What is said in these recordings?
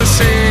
esportivo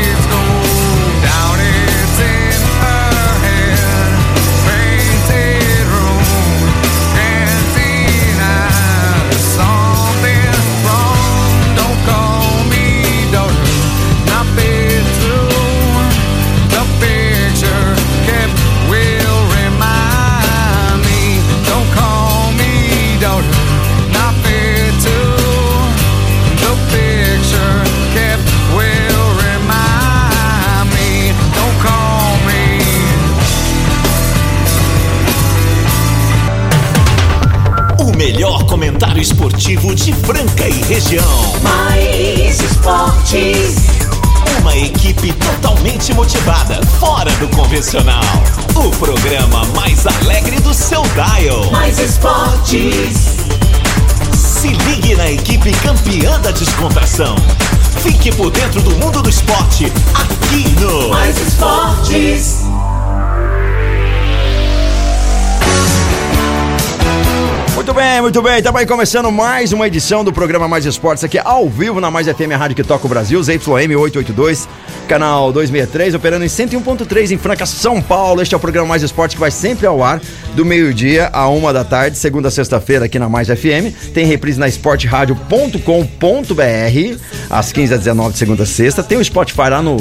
Muito bem. Estamos aí começando mais uma edição do programa Mais Esportes aqui ao vivo na Mais FM, a rádio que toca o Brasil, ZYM 882, canal 263, operando em 101.3 em Franca, São Paulo. Este é o programa Mais Esportes que vai sempre ao ar do meio-dia a uma da tarde, segunda a sexta-feira aqui na Mais FM. Tem reprise na esportradio.com.br às 15 às 19 de segunda a sexta. Tem o Spotify lá no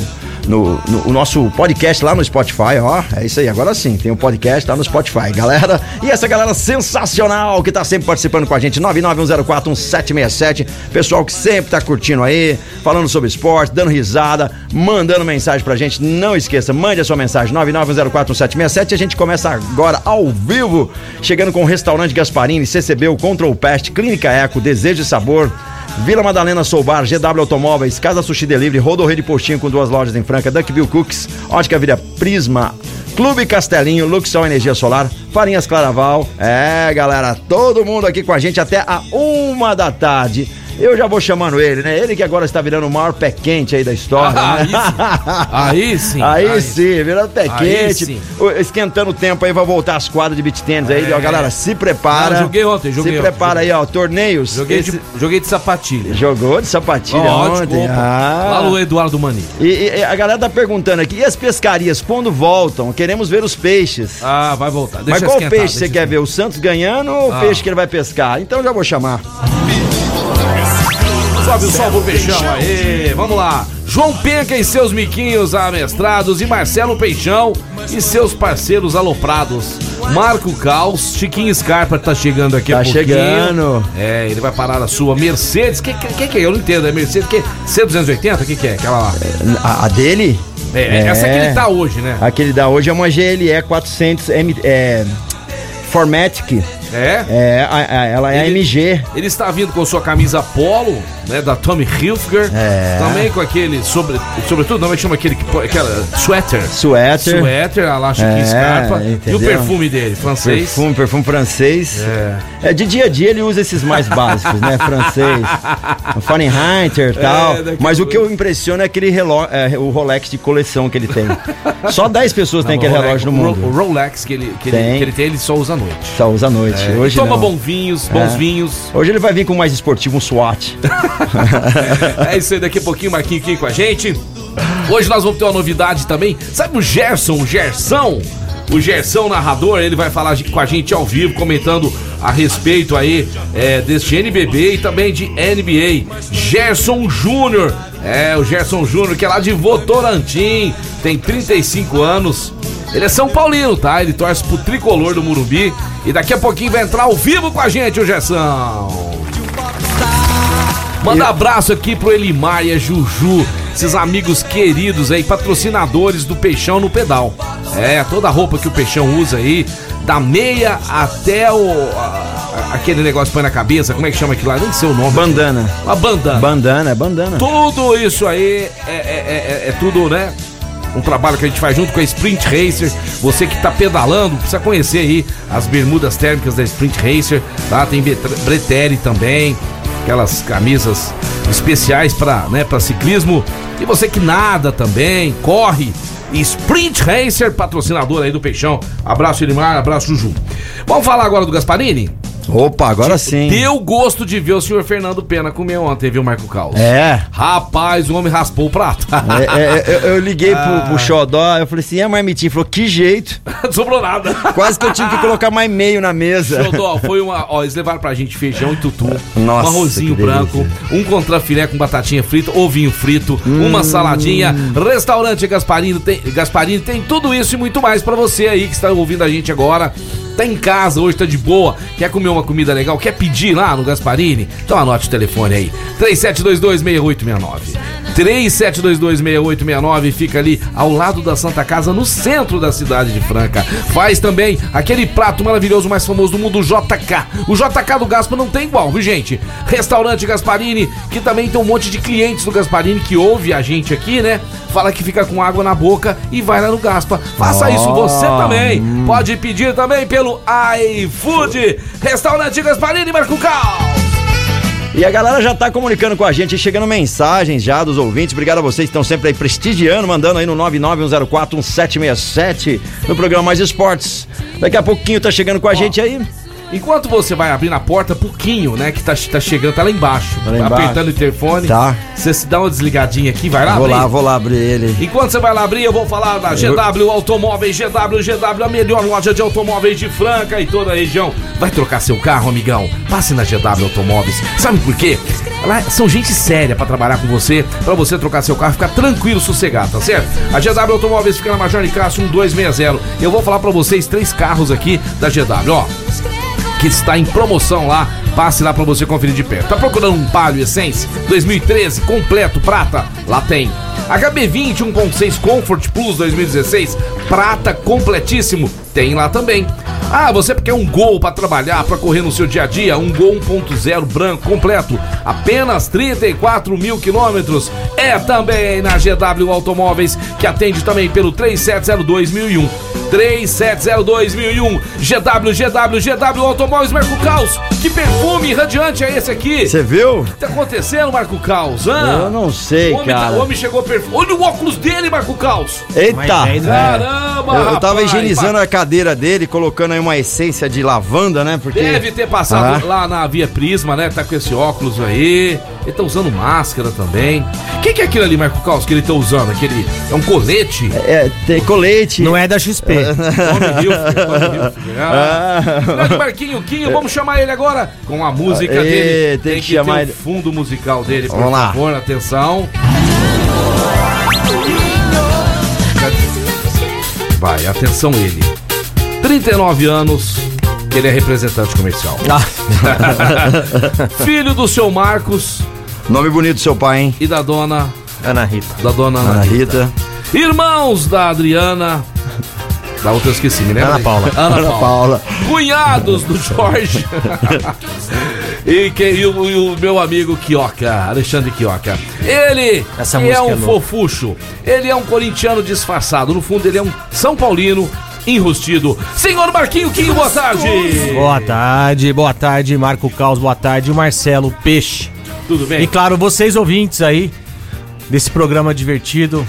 no, no, o nosso podcast lá no Spotify, ó. É isso aí, agora sim, tem um podcast lá no Spotify, galera. E essa galera sensacional que tá sempre participando com a gente, 991041767. Pessoal que sempre tá curtindo aí, falando sobre esporte, dando risada, mandando mensagem pra gente. Não esqueça, mande a sua mensagem, 991041767. A gente começa agora ao vivo, chegando com o restaurante Gasparini, CCB, o Control Pest, Clínica Eco, Desejo e Sabor. Vila Madalena Soubar, GW Automóveis, Casa Sushi Delivery, Rodorreio de Postinho com duas lojas em Franca, Duckville Cooks, Ótica Vira Prisma, Clube Castelinho, Luxol Energia Solar, Farinhas Claraval. É, galera, todo mundo aqui com a gente até a uma da tarde. Eu já vou chamando ele, né? Ele que agora está virando o maior pé quente aí da história. Ah, né? Aí sim. Aí, Aí sim, virando pé Aí quente. sim. O- Esquentando o tempo aí, vai voltar as quadras de beat tênis aí. É. Ó, galera, se prepara. Não, joguei ontem, joguei Se ontem, prepara aí, ó. Torneios. Joguei, Esse- de, joguei de sapatilha. Jogou de sapatilha Lógico, ontem. Ah. No Eduardo Mani. E, e- e a galera tá perguntando aqui, e as pescarias, quando voltam? Queremos ver os peixes. Ah, vai voltar. Deixa Mas qual esquentar, peixe você quer ver? O Santos ganhando ou o Ah. peixe que ele vai pescar? Então já vou chamar. Sobe o sol pro peixão aí, vamos lá. João Penca e seus miquinhos amestrados e Marcelo Peixão e seus parceiros aloprados. Marco Caos, Chiquinho Scarpa tá chegando aqui Tá a pouquinho. chegando. É, ele vai parar a sua Mercedes. Que que, que que é? Eu não entendo, é Mercedes que C280? O que que é? Aquela lá. A, a dele? É, essa que ele tá hoje, né? Aquele da hoje é uma GLE 400 M, é, Formatic. É? É, a- a- ela é Ele- AMG. Ele está vindo com sua camisa polo, né, da Tommy Hilfiger. É. Também com aquele, sobre, sobretudo, não, é que chama aquele, que aquela, sweater. Suéter. Suéter, a Chiquinho É, Scarpa. E entendeu? o perfume dele, francês. Perfume, perfume francês. É. É, de dia a dia ele usa esses mais básicos, né? Francês. Fahrenheit e tal. É, Mas o que eu impressiono é aquele relógio, o Rolex de coleção que ele tem. Só 10 pessoas têm aquele Rolex- relógio no mundo. O Rolex que ele, que, ele, Tem. que ele tem, ele só usa à noite. Só usa à noite. É, Hoje toma não. bons vinhos, bons É. vinhos. Hoje ele vai vir com mais esportivo, um SWAT. É isso aí, daqui a pouquinho, Marquinho aqui com a gente. Hoje nós vamos ter uma novidade também. Sabe o Gerson, o Gersão? O Gersão narrador, ele vai falar com a gente ao vivo, comentando a respeito aí é, deste NBB e também de NBA. Gerson Júnior, é, o Gerson Júnior, que é lá de Votorantim, tem 35 anos. Ele é São Paulino, tá? Ele torce pro tricolor do Murubi. E daqui a pouquinho vai entrar ao vivo com a gente, o Gerson. Manda abraço aqui pro Elimar e a Juju, esses amigos queridos aí, patrocinadores do Peixão no Pedal. É, toda a roupa que o Peixão usa aí, da meia até o. a- aquele negócio que põe na cabeça, como é que chama aquilo lá? Nem sei o nome. Bandana. A bandana. Bandana, é bandana. Tudo isso aí é, é- é- é tudo, né? Um trabalho que a gente faz junto com a Sprint Racer. Você que tá pedalando, precisa conhecer aí as bermudas térmicas da Sprint Racer, tá? Tem Bretelle também, aquelas camisas especiais para né, ciclismo. E você que nada também, corre. Sprint Racer, patrocinador aí do Peixão. Abraço, Elimar, abraço, Juju. Vamos falar agora do Gasparini? Opa, agora sim. Deu gosto de ver o senhor Fernando Pena comer ontem, viu, Marco Caos? É. Rapaz, o homem raspou o prato. É, é, eu, eu liguei pro, pro Xodó, eu falei assim, é marmitinha? Ele falou, que jeito. Não sobrou nada. Quase que eu tive que colocar mais meio na mesa. Xodó, foi uma. Ó, eles levaram pra gente feijão e tutu, Nossa, um arrozinho branco, um contrafilé com batatinha frita, ovinho frito, uma saladinha, restaurante Gasparino tem, Gasparini tem tudo isso e muito mais pra você aí que está ouvindo a gente agora. Tá em casa, hoje tá de boa, quer comer uma comida legal, quer pedir lá no Gasparini? Então anote o telefone aí, 37226869. 37226869 fica ali ao lado da Santa Casa, no centro da cidade de Franca. Faz também aquele prato maravilhoso mais famoso do mundo, o JK. O JK do Gaspa não tem igual, viu, gente? Restaurante Gasparini, que também tem um monte de clientes do Gasparini que ouve a gente aqui, né? Fala que fica com água na boca e vai lá no Gaspa. Faça isso você também. Pode pedir também pelo iFood. Restaurante Gasparini, Marco Cal. E a galera já tá comunicando com a gente, chegando mensagens já dos ouvintes. Obrigado a vocês que estão sempre aí prestigiando, mandando aí no 991041767 no programa Mais Esportes. Daqui a pouquinho tá chegando com a gente aí. Enquanto você vai abrindo a porta, pouquinho, né? Que tá, tá chegando, tá lá embaixo. Tá lá embaixo. Apertando o interfone. Tá. Você se dá uma desligadinha aqui, vai lá Vou abrir. lá, vou lá abrir ele. Enquanto você vai lá abrir, eu vou falar da GW Automóveis, GW, GW, a melhor loja de automóveis de Franca e toda a região. Vai trocar seu carro, amigão? Passe na GW Automóveis. Sabe por quê? Lá são gente séria pra trabalhar com você, pra você trocar seu carro, ficar tranquilo, sossegado, tá certo? A GW Automóveis fica na Major Nicasso 1260. Eu vou falar pra vocês três carros aqui da GW, ó que está em promoção lá. Passe lá para você conferir de perto. Tá procurando um Palio Essence 2013 completo prata? Lá tem. HB20 1.6 Comfort Plus 2016 prata completíssimo? Tem lá também. Ah, você quer um Gol para trabalhar, para correr no seu dia a dia? Um Gol 1.0 branco completo, apenas 34 mil quilômetros. É também na GW Automóveis, que atende também pelo 3702.001. 3702.001 GW, GW, GW Automóveis Marco Caos. Que perfume radiante é esse aqui? Você viu? O que tá acontecendo, Marco Caos? hã? Eu não sei, o homem, tá- cara. o homem chegou perfume. Olha o óculos dele, Marco Caos. Eita! Caramba, Eu, eu tava rapaz. higienizando a cadeira dele, colocando aí uma essência de lavanda, né? Porque. Deve ter passado Ah. lá na Via Prisma, né? Tá com esse óculos aí. Ele tá usando máscara também. O que, que é aquilo ali, Marco Caos, que ele tá usando? Aquele. É um colete? É, tem colete. Não é da XP. Hilfiger, Hilfiger. Ah. Grande Marquinho Quinho, vamos chamar ele agora com a música dele. tem que que chamar ter ele. o fundo musical dele, por Vamos lá. favor, atenção. Vai, atenção ele. 39 anos, ele é representante comercial. Ah, Filho do seu Marcos Nome bonito do seu pai, hein? e da dona Ana Rita. da dona Ana Ana Rita. Rita. Irmãos da Adriana. Da outra eu esqueci, me lembra? Ana? Paula. Ana Ana Paula. Paula. Cunhados do Jorge. e, que, e, o, e o meu amigo Quioca, Alexandre Quioca. Ele Essa que é um é fofucho. Ele é um corintiano disfarçado. No fundo, ele é um São Paulino enrustido. Senhor Marquinho Quinho, boa tarde. Boa tarde, boa tarde, Marco Caos, boa tarde, Marcelo Peixe. Tudo bem? E claro, vocês ouvintes aí desse programa divertido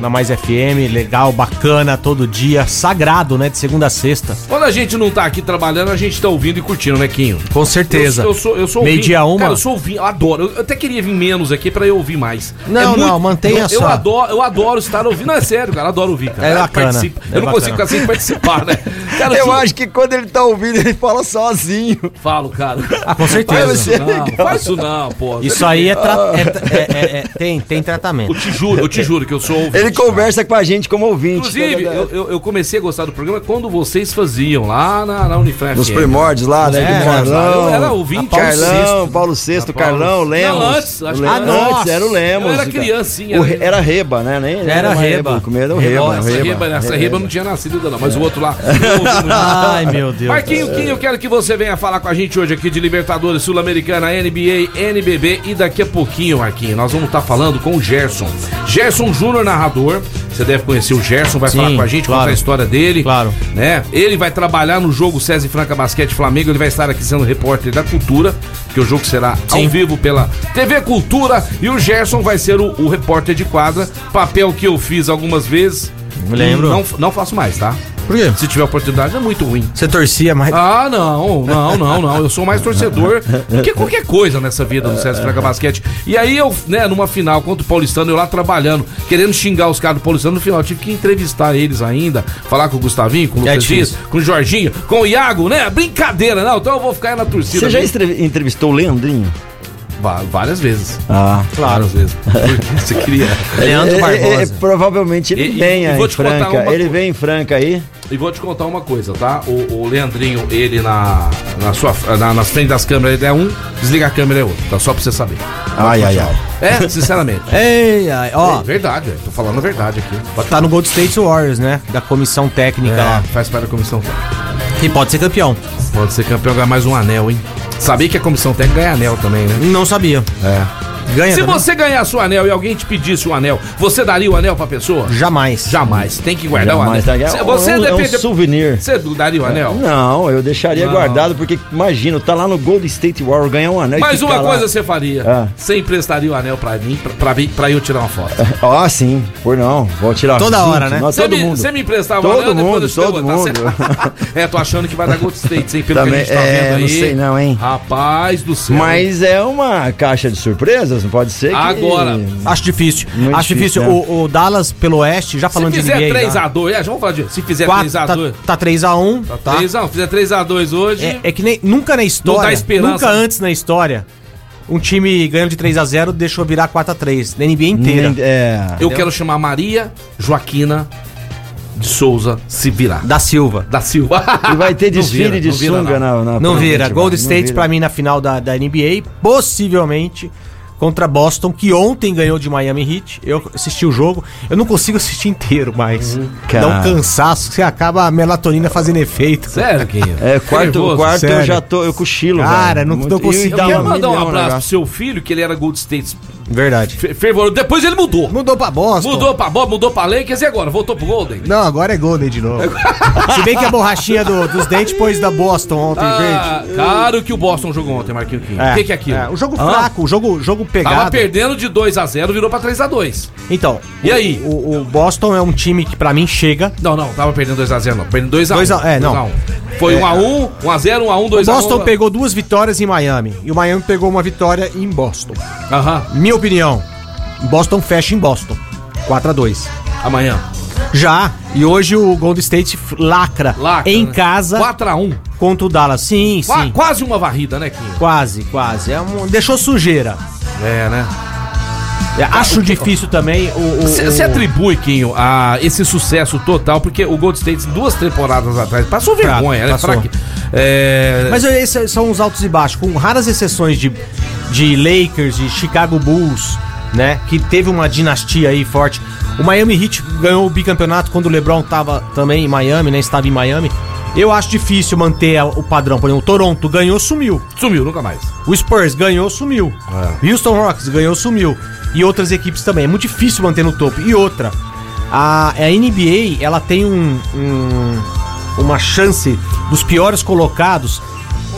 na Mais FM, legal, bacana, todo dia, sagrado, né, de segunda a sexta. Quando a gente não tá aqui trabalhando, a gente tá ouvindo e curtindo, né, Quinho? Com certeza. Eu, eu sou, eu sou Meio-dia ouvinte. uma. Cara, eu sou ouvinte, eu adoro. Eu até queria vir menos aqui pra eu ouvir mais. Não, não, mantenha eu, eu só. adoro, eu adoro estar ouvindo. Não, é sério, cara, eu adoro ouvir, cara. É Eu bacana, é eu não consigo bacana. ficar sem participar, né? Cara, Eu sou- acho que quando ele tá ouvindo, ele fala sozinho. Falo, cara. Ah, com certeza. você. Não, faz isso não, pô. Isso aí é, tra- é tra- é- é- é- tem, tem tratamento. Eu te juro, eu te juro que eu sou ouvinte. Ele conversa com a gente como ouvinte. Inclusive, tá eu, eu, eu comecei a gostar do programa quando vocês faziam lá na, na Unifran. Nos FM. primórdios lá, né? É, primórdios lá. Carlão. Eu era ouvinte. Paulo Carlão, Carlão, Paulo VI, Paulo- Carlão, Lemos. Não, antes, acho O que- Le- Ah, nossa. antes era o Lemos. Eu era criancinha, O né? Re- Era Reba, né? Nem, Era Reba. Primeiro era o Reba, Reba. Essa Reba. reba, essa reba não tinha nascido ainda não, mas o outro lá. Ai, meu Deus. Marquinho Quinho, eu quero que você venha falar com a gente hoje aqui de Libertadores Sul-Americana, NBA, NBB e daqui a pouquinho, Marquinho, nós vamos estar falando com o Gerson. Gerson Júnior, narrador. Você deve conhecer o Gerson, vai Sim, falar com a gente, claro. contar a história dele. Claro. Né? Ele vai trabalhar no jogo César e Franca Basquete Flamengo, ele vai estar aqui sendo repórter da Cultura, porque o jogo será ao Sim. vivo pela TV Cultura e o Gerson vai ser o, o repórter de quadra, papel que eu fiz algumas vezes. Me lembro. Não, não faço mais, tá? Por quê? Se tiver oportunidade, é muito ruim. Você torcia mais. Ah, não, não, não, não. Eu sou mais torcedor do que qualquer coisa nessa vida do César Franca Basquete. E aí eu, né, numa final contra o Paulistano, eu lá trabalhando, querendo xingar os caras do Paulistano, no final eu tive que entrevistar eles ainda, falar com o Gustavinho, com o É Lucas Dias, difícil. com o Jorginho, com o Iago, né? Brincadeira, não. Então eu vou ficar aí na torcida. Você já entrevistou o Leandrinho? Várias vezes. Ah. Várias vezes. Porque você queria. Leandro É, é, Barbosa. é, provavelmente ele E- e- venha e vou em te contar Franca. uma Ele vem em Franca aí. E vou te contar uma coisa, tá? O, o Leandrinho, ele na, na sua, na, nas frente das câmeras, ele é um, desliga a câmera é outro, tá? Só pra você saber. Ai, ai, ai. É, sinceramente. Ei, ai, ó, É verdade, velho. Tô falando a verdade aqui. Pode tá no Gold State Warriors, né? Da comissão técnica É, lá. faz parte da comissão técnica. E pode ser campeão. Pode ser campeão ganhar mais um anel, hein? Sabia que a comissão técnica ganha anel também, né? Não sabia. É. Ganha Se também? você ganhasse o anel e alguém te pedisse o anel, você daria o anel pra pessoa? Jamais. Jamais. Tem que guardar Jamais, o tá? anel. É um- Você é um depende. souvenir. Você daria o anel? Não, eu deixaria Não. guardado, porque imagina, tá lá no Golden State Warrior, ganhar um anel Mas uma lá. coisa você faria. Ah. Você emprestaria o anel pra mim, pra, pra, vir- pra eu tirar uma foto. Ah, sim, por não. Vou tirar Toda cinco, hora, né? nós, todo me, mundo. você me emprestava Todo o anel mundo, depois eu te todo mundo. Tá certo? é, tô achando que vai dar Gold State, hein? Pelo Também- que a gente tá é, vendo aí. não sei não, hein? Rapaz do céu. Mas é uma caixa de surpresas, não pode ser que... Agora, Acho difícil. Muito Acho difícil. difícil, O, o Dallas pelo oeste, já se falando de fizer NBA. 3x2, é, já vamos falar disso. Se fizer Quatro- 3x2. tá, tá 3x1. Tá, 3x1, se fizer 3x2 hoje. É, é que nem, nunca na história, nunca antes na história, um time ganhando de 3x0 deixou virar 4x3. Na NBA inteira. Nem- É... eu quero chamar Maria Joaquina de Souza se virar. Da Silva. Da Silva. E vai ter desfile vira, de não vira, sunga não. na, na Não vira. Gold State pra mim na final da, da NBA, possivelmente contra Boston, que ontem ganhou de Miami Heat. Eu assisti o jogo. Eu não consigo assistir inteiro, mas dá cara. um cansaço, você acaba a melatonina fazendo efeito. Sério, Quinho? É, quarto, Nervoso. quarto eu sério. já tô, eu cochilo, Cara, velho. não- consigo. dá Eu quero mandar um abraço pro seu filho, que ele era Gold State Verdade. fe-. Depois ele mudou. Mudou pra Boston. Mudou pra Bob, mudou pra Lakers e agora? Voltou pro Golden? Não, agora é Golden de novo. Se bem que a borrachinha do- dos dentes pôs da Boston ontem Ah, verde. claro que o Boston jogou ontem, Marquinhos. O que, que é aquilo? o jogo Hã? fraco, o jogo, jogo Tava pegado. perdendo de 2x0, virou pra 3x2. Então, E o- aí? O, o Boston é um time que pra mim chega. Não, não, tava perdendo 2x0, não. Perdendo 2x1. Dois a- é, não. Foi 1x1, 1x0, 1x1, O 2x1. Boston pegou duas vitórias em Miami. E o Miami pegou uma vitória em Boston. Aham, Minha opinião, Boston fecha em Boston. 4 a 2 amanhã. Já, e hoje o Golden State lacra, Lacra, em né? casa 4x1. contra o Dallas. Sim, Qua- sim. Quase uma varrida, né, Quinho? Quase, quase. É um- deixou sujeira. É, né? É, acho difícil também o. Você atribui, Quinho, a esse sucesso total, porque o Gold State, duas temporadas atrás, passou vergonha, né? passou. É... Mas esses são os altos e baixos, com raras exceções de, de Lakers, de Chicago Bulls, né? Que teve uma dinastia aí forte. O Miami Heat ganhou o bicampeonato quando o LeBron tava também em Miami, né? Estava em Miami. Eu acho difícil manter o padrão. Por exemplo, o Toronto ganhou, sumiu. Sumiu, nunca mais. O Spurs ganhou, sumiu. É. Houston Rockets ganhou, sumiu. E outras equipes também. É muito difícil manter no topo. E outra, a, a NBA, ela tem um, um- uma chance dos piores colocados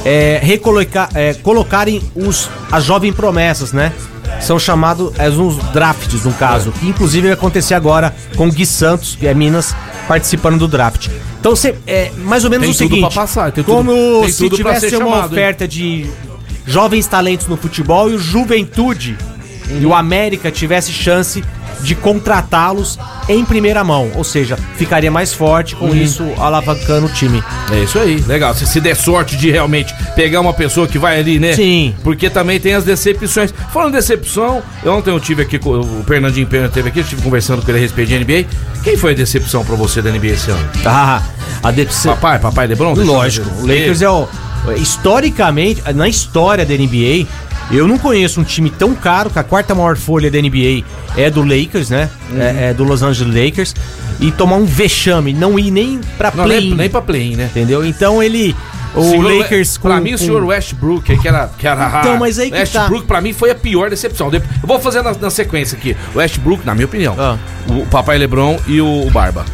é, recolocar, é, colocarem os, as jovens promessas, né? São chamados é, uns drafts, no caso. Que inclusive vai acontecer agora com o Gui Santos, que é Minas, participando do draft. Então, você, é mais ou menos Tem o tudo seguinte: passar, tem tudo- como tem se tudo tivesse uma chamado, hein? oferta de jovens talentos no futebol e o Juventude e o América tivesse chance de contratá-los em primeira mão, ou seja, ficaria mais forte com isso alavancando o time. É isso aí, legal. Se, se der sorte de realmente pegar uma pessoa que vai ali, né? Sim. Porque também tem as decepções. Falando decepção, ontem eu tive aqui com o Fernandinho Pena teve aqui, eu estive conversando com ele a respeito de NBA. Quem foi a decepção pra você da NBA esse ano? Ah, a decepção. Papai, papai LeBron? Lógico, o Lakers é o. Historicamente, na história da NBA, eu não conheço um time tão caro que a quarta maior folha da NBA é do Lakers, né? Uhum. É, é do Los Angeles Lakers. E tomar um vexame, não ir nem pra Não, nem, play. nem pra play, né? Entendeu? Então ele. O Senhor- Lakers com. Pra mim, o com- senhor Westbrook, que era. Que era Então, mas aí que Westbrook, pra mim, foi a pior decepção. Eu vou fazer na, na sequência aqui. Westbrook, na minha opinião. Ah. O Papai Lebron e o Barba.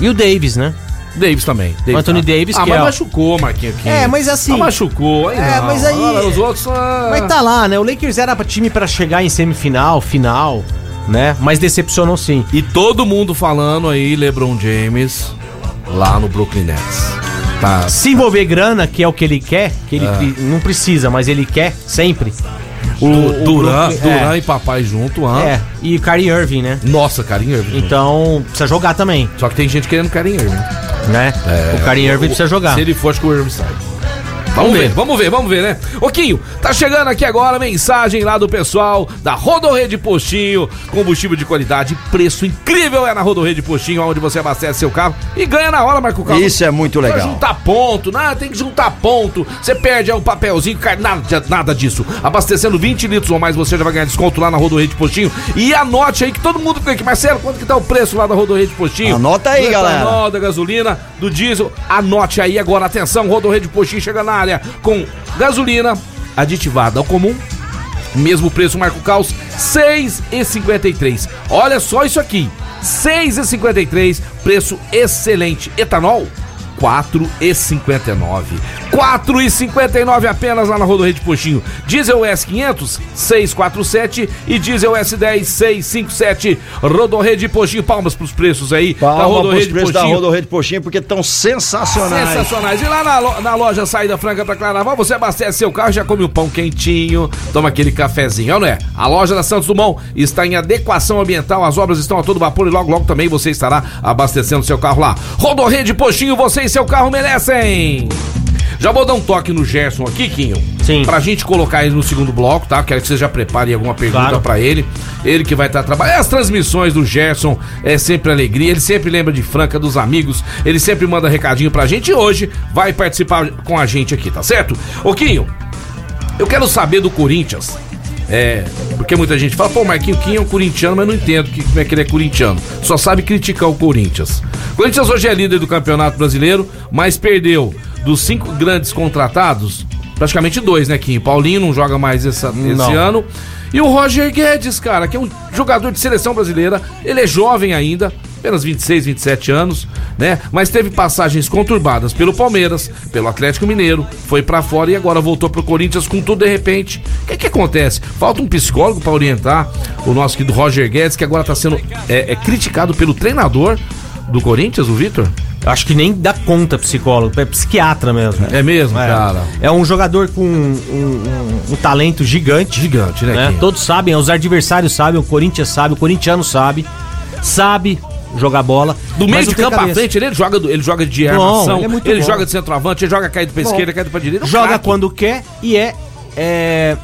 E o Davis, né? Davis também. Davis, Anthony tá. Davis, Ah, que mas é o- machucou, Marquinhos. aqui. É, mas assim- Ah, machucou. Aí É, não. mas aí- Agora, os outros. ah, Mas tá lá, né? O Lakers era time pra chegar em semifinal, final, né? Mas decepcionou sim. E todo mundo falando aí, LeBron James. lá no Brooklyn Nets. Tá. Se envolver grana, que é o que ele quer, que ele pre- não precisa, mas ele quer sempre. O, Du- Duran, é, e papai junto, ah. É, e Kyrie Irving, né? Nossa, carinho Irving. Então, precisa jogar também, Só que tem gente querendo carinho Irving. Né? o Kyrie Irving precisa jogar. Se ele for, acho que o Irving sai. Vamos ver, vamos ver, vamos ver, né? Oquinho, tá chegando aqui agora a mensagem lá do pessoal da Rodorrede Postinho. Combustível de qualidade, preço incrível é na Rodorrede Postinho, onde você abastece seu carro e ganha na hora, Marco Carlos. Isso é muito Pra legal. juntar ponto, né? Tem que juntar ponto. Você perde o papelzinho, cara, nada, nada disso. Abastecendo 20 litros ou mais, você já vai ganhar desconto lá na Rodorrede Postinho. E anote aí que todo mundo tem aqui. Marcelo, quanto que tá o preço lá da Rodorrede Postinho? Anota aí, Do galera. da gasolina, do diesel. Anote aí agora, atenção, Rodorrede Postinho chega na área com gasolina aditivada ao comum. Mesmo preço, Marco Caos, 6,53. Olha só isso aqui, 6,53, preço excelente. Etanol, 4,59. 4,59 apenas lá na Rodorrede Postinho. Diesel S500, 647 e Diesel S10, 657. Rodorrede Postinho, palmas pros preços aí Palma pros preços da Rodorrede Postinho, porque estão sensacionais. Sensacionais. E lá na, na loja Saída Franca pra Claraval, você abastece seu carro, já come um pão quentinho, toma aquele cafezinho, é não é? A loja da Santos Dumont está em adequação ambiental, as obras estão a todo vapor e logo, logo também você estará abastecendo seu carro lá. Rodorrede Postinho, você e seu carro merecem! Já vou dar um toque no Gerson aqui, Quinho. Sim. Pra gente colocar ele no segundo bloco, tá? Quero que você já prepare alguma pergunta Claro. pra ele. Ele que vai estar trabalhando. As transmissões do Gerson é sempre alegria. Ele sempre lembra de Franca, dos amigos. Ele sempre manda recadinho pra gente. E hoje vai participar com a gente aqui, tá certo? Ô, Quinho, eu quero saber do Corinthians. É, porque muita gente fala, pô, Marquinho Quinho é um corintiano, mas não entendo que, como é que ele é corintiano. Só sabe criticar o Corinthians. O Corinthians hoje é líder do Campeonato Brasileiro, mas perdeu dos cinco grandes contratados, praticamente dois, né, Quinho? Paulinho não joga mais essa- esse ano. E o Roger Guedes, cara, que é um jogador de seleção brasileira, ele é jovem ainda, apenas 26, 27 anos, né? Mas teve passagens conturbadas pelo Palmeiras, pelo Atlético Mineiro, foi pra fora e agora voltou pro Corinthians com tudo de repente. O que que acontece? Falta um psicólogo pra orientar o nosso querido Roger Guedes, que agora tá sendo é, é, criticado pelo treinador do Corinthians, o Vitor? Acho que nem dá conta psicólogo, é psiquiatra mesmo. É mesmo, É. cara. É um jogador com um, um- um talento gigante. Gigante, né, né? Todos sabem, os adversários sabem, o Corinthians sabe, o corintiano sabe, sabe jogar bola. Do meio de campo à frente, ele joga, ele joga de Bom, armação, ele é ele joga de centroavante, ele joga caído pra Bom. esquerda, caído pra direita. é um Joga craque. quando quer e é, é,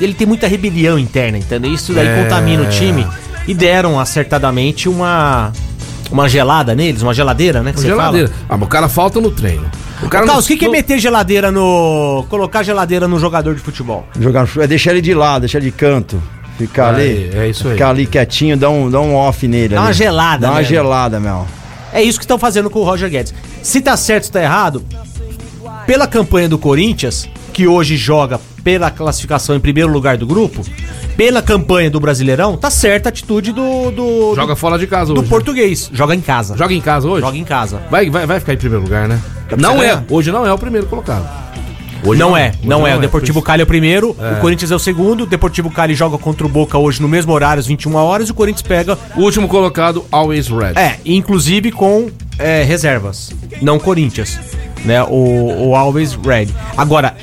Ele tem muita rebelião interna, entendeu? Isso daí É. contamina o time. E deram acertadamente uma. Uma gelada neles, uma geladeira, né? Que você Geladeira. fala. Ah, mas o cara falta no treino. O cara Carlos, o que, que é meter geladeira no. colocar geladeira no jogador de futebol? Jogar, é deixar ele de lado, deixar ele de canto. Ficar ali. é isso aí. Ficar ali quietinho, dá um, dá um off nele. Dá ali. uma gelada Dá uma mesmo. gelada, meu. É isso que estão fazendo com o Roger Guedes. Se tá certo, se tá errado, pela campanha do Corinthians, que hoje joga pela classificação em primeiro lugar do grupo, pela campanha do Brasileirão, tá certa a atitude do, do, Joga fora de casa do, do hoje. português. Joga em casa. Joga em casa hoje? Joga em casa. Vai, vai, vai ficar em primeiro lugar, né? Não é. Hoje não é o primeiro colocado. Hoje não, é, Hoje não, é. O Deportivo Cali é o primeiro, É. o Corinthians é o segundo, o Deportivo Cali joga contra o Boca hoje no mesmo horário, às 21 horas, e o Corinthians pega, O último colocado, Always Red. é, inclusive com é, reservas, não Corinthians, né, o, o Always Red. Agora,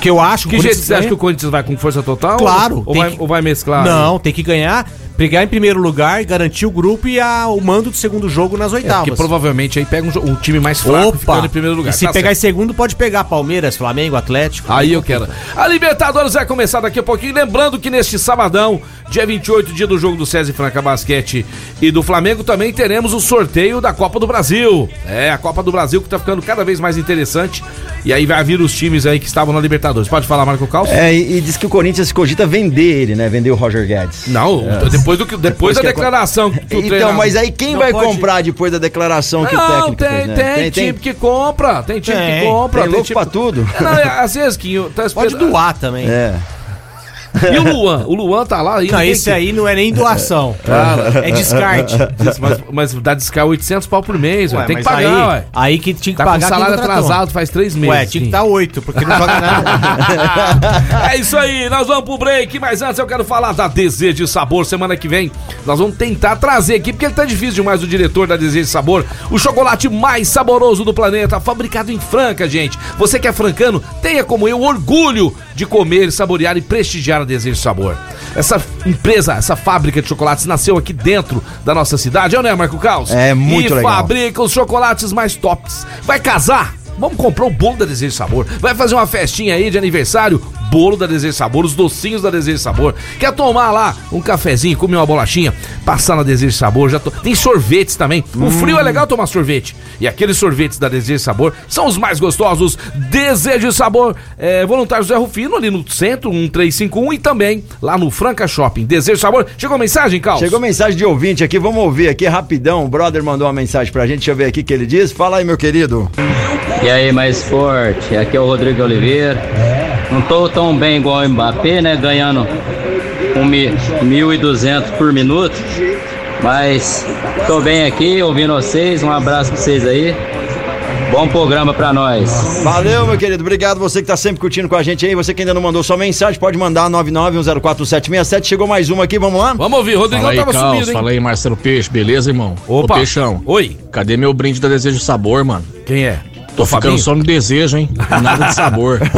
que eu acho... Que o jeito você acha que o Corinthians vai com força total? Claro. Ou vai, que- ou vai mesclar? Não, tem que ganhar, pegar em primeiro lugar, garantir o grupo e a- o mando do segundo jogo nas É, porque oitavas. provavelmente aí pega um, um time mais fraco ficando em primeiro lugar. E se Tá pegar em certo. segundo, pode pegar Palmeiras, Flamengo, Atlético. Aí eu quero. A Libertadores vai começar daqui a pouquinho. Lembrando que neste sabadão, dia 28, dia do jogo do César e Franca Basquete e do Flamengo, também teremos o sorteio da Copa do Brasil. É, a Copa do Brasil que tá ficando cada vez mais interessante. E aí vai vir os times aí que estavam na Libertadores. Pode falar, Marco Calço? É, e, e diz que o Corinthians cogita vender ele, né? Vender o Roger Guedes. Não, depois, do que, depois, da que a- declaração que o Então, treinador- mas aí quem Não vai pode- comprar depois da declaração que o Não, técnico tem, fez, né? tem, time que compra, tem time Tem, que compra. tem louco time- pra tudo. Não, é, às vezes, Quinho, tá Pode doar também. É. E o Luan? O Luan tá lá aí. Não, esse aí não é nem doação. É descarte. Mas, mas dá descarga 800 pau por mês, ué. Ué, Tem que pagar, aí, ué. aí que tinha que Tá com pagar quem salário atrasado faz três meses. Ué, tinha que estar oito, porque não joga nada. é isso aí, nós vamos pro break, mas antes eu quero falar da Desejo de Sabor. Semana que vem nós vamos tentar trazer aqui, porque ele tá difícil demais, o diretor da Desejo de Sabor, o chocolate mais saboroso do planeta, fabricado em Franca, gente. Você que é francano, tenha como eu orgulho de comer, saborear e prestigiar a Desejo de Sabor. Essa empresa, essa fábrica de chocolates nasceu aqui dentro da nossa cidade, é ou não é, Marco Caos? É muito e legal. fabrica os chocolates mais tops. Vai casar? Vamos comprar o bolo da Desejo Sabor. Vai fazer uma festinha aí de aniversário? Bolo da Desejo Sabor, os docinhos da Desejo Sabor. Quer tomar lá um cafezinho, comer uma bolachinha? Passar na Desejo Sabor. Já to... Tem sorvetes também. O frio é legal tomar sorvete. E aqueles sorvetes da Desejo Sabor são os mais gostosos. Desejo Sabor, é, voluntário Zé Rufino, ali no centro, 1351. E também lá no Franca Shopping. Desejo Sabor. Chegou a mensagem, Carlos? Chegou mensagem de ouvinte aqui, vamos ouvir aqui rapidão. O brother mandou uma mensagem pra gente, deixa eu ver aqui o que ele diz. Fala aí, meu querido. E aí, mais forte? Aqui é o Rodrigo Oliveira. Não tô tão bem igual o Mbappé, né? Ganhando um mi- 1.200 por minuto. Mas tô bem aqui, ouvindo vocês. Um abraço pra vocês aí. Bom programa pra nós. Valeu, meu querido. Obrigado você que tá sempre curtindo com a gente aí. Você que ainda não mandou sua mensagem, pode mandar 991047767. Chegou mais uma aqui, vamos lá? Vamos ouvir. Rodrigão Fala aí, tava sumido, hein? Fala aí, Marcelo Peixe. Beleza, irmão? Opa. Ô, Peixão. Oi. Cadê meu brinde da Desejo de Sabor, mano? Quem é? Tô Ô, ficando Fabinho? só no desejo, hein? Nada de sabor.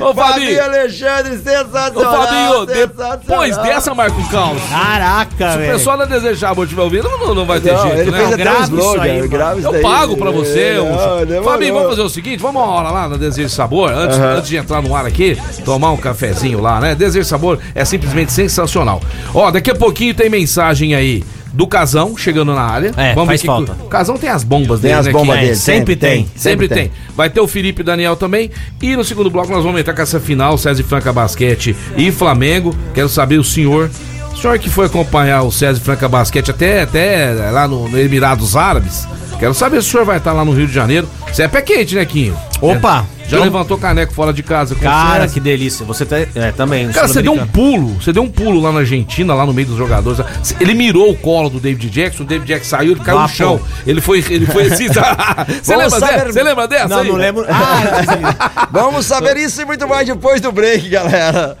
Ô, Fabinho Fabinho! Alexandre, Ô, sensacional. Fabinho, sensacional. depois dessa, Marco Caos. Caraca, Se o velho. pessoal da Desejar Sabor estiver ouvindo, não, não vai ter Não, jeito, ele né? fez até grave isso aí, grave isso Eu pago pra você. É, um- não. Fabinho, vamos fazer o seguinte: vamos uma hora lá na Desejo Sabor, antes, antes de entrar no ar aqui, tomar um cafezinho lá, né? Desejo Sabor é simplesmente sensacional. Ó, daqui a pouquinho tem mensagem aí do Casão chegando na área. É, ver faz que- falta. O Casão tem as bombas Tem dele, as né, bombas que- dele. sempre tem. Sempre tem. Vai ter o Felipe e o Daniel também. E no segundo bloco nós vamos entrar com essa final, César e Franca Basquete e Flamengo. Quero saber o senhor. O senhor que foi acompanhar o César e Franca Basquete até, até lá no, no Emirados Árabes. Quero saber se o senhor vai estar lá no Rio de Janeiro. Você é pé quente, né, Quinho? Opa! Já levantou caneco fora de casa Cara, que delícia. Você tá, é, também. Cara, você deu um pulo, você deu um pulo lá na Argentina, lá no meio dos jogadores. Ele mirou o colo do David Jackson, o David Jackson saiu, ele caiu no Vapor. chão. Ele foi, ele foi assim. você, Vamos lembra saber- dessa? você lembra dessa? Não, aí? não lembro. Ah, Vamos saber isso e muito mais depois do break, galera.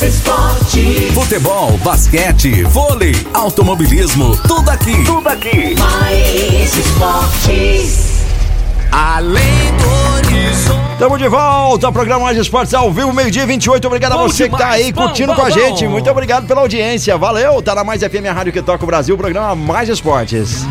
Mais esporte, Futebol, basquete, vôlei, automobilismo, tudo aqui. Tudo aqui. mais esportes. Além do horizonte. Tamo de volta ao programa Mais Esportes ao vivo, meio-dia 28. Obrigado Bom a você que tá demais, aí bom, curtindo bom, com a gente. Muito obrigado pela audiência. Valeu. Tá na Mais FM, a rádio que toca o Brasil, programa Mais Esportes.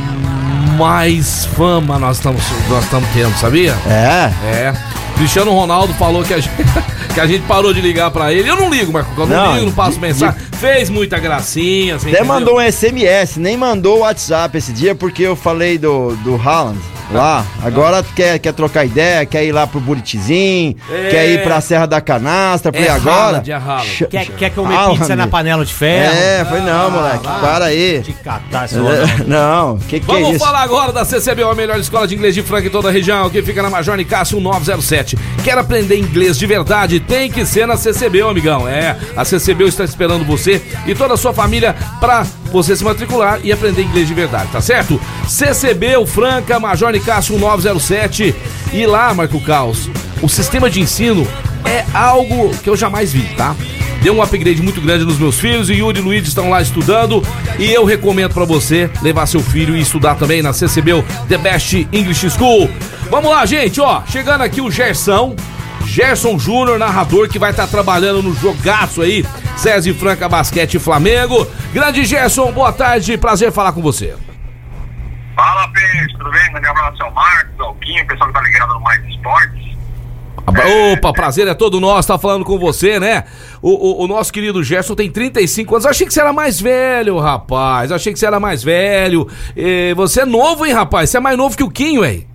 mais fama nós estamos nós estamos tendo, sabia? É. É. Cristiano Ronaldo falou que a gente, que a gente parou de ligar pra ele. Eu não ligo, Marco, eu não, Não, ligo, não passo mensagem. Fez muita gracinha, você Até entendeu? mandou um SMS, nem mandou o WhatsApp esse dia porque eu falei do, do Haaland lá. Agora quer, quer trocar ideia, quer ir lá pro Buritizinho, É. quer ir pra Serra da Canastra. Falei, É agora. Haaland, é Haaland. Quer, quer que eu me Haaland. pizza na panela de ferro? É, foi não, moleque. Para aí. De catar esse Ronaldo. Não, que que é Vamos isso? falar agora da CCBO, a melhor escola de inglês de Franca em toda a região, que fica na Major Nicásio 907. Quer aprender inglês de verdade? Tem que ser na CCBO, amigão. É, a CCBO está esperando você e toda a sua família para você se matricular e aprender inglês de verdade, tá certo? CCBO Franca, Major Nicásio 907. E lá, Marco Caos, o sistema de ensino é algo que eu jamais vi, tá? Deu um upgrade muito grande nos meus filhos e Yuri e Luiz estão lá estudando. E eu recomendo pra você levar seu filho e estudar também na CCBU The Best English School. Vamos lá, gente, ó. Chegando aqui o Gerson. Gerson Júnior, narrador, que vai estar trabalhando no jogaço aí. César e Franca Basquete e Flamengo. Grande Gerson, boa tarde. Prazer falar com você. Fala, Peixe, tudo bem? Grande abraço ao Marcos, ao Quinho, o pessoal que tá ligado no Mais Esportes. Opa, prazer é todo nosso, tá falando com você, né? O, o- o nosso querido Gerson tem 35 anos. Achei que você era mais velho, rapaz. Achei que você era mais velho. Eh, você é novo, hein, rapaz? Você é mais novo que o Quinho, hein?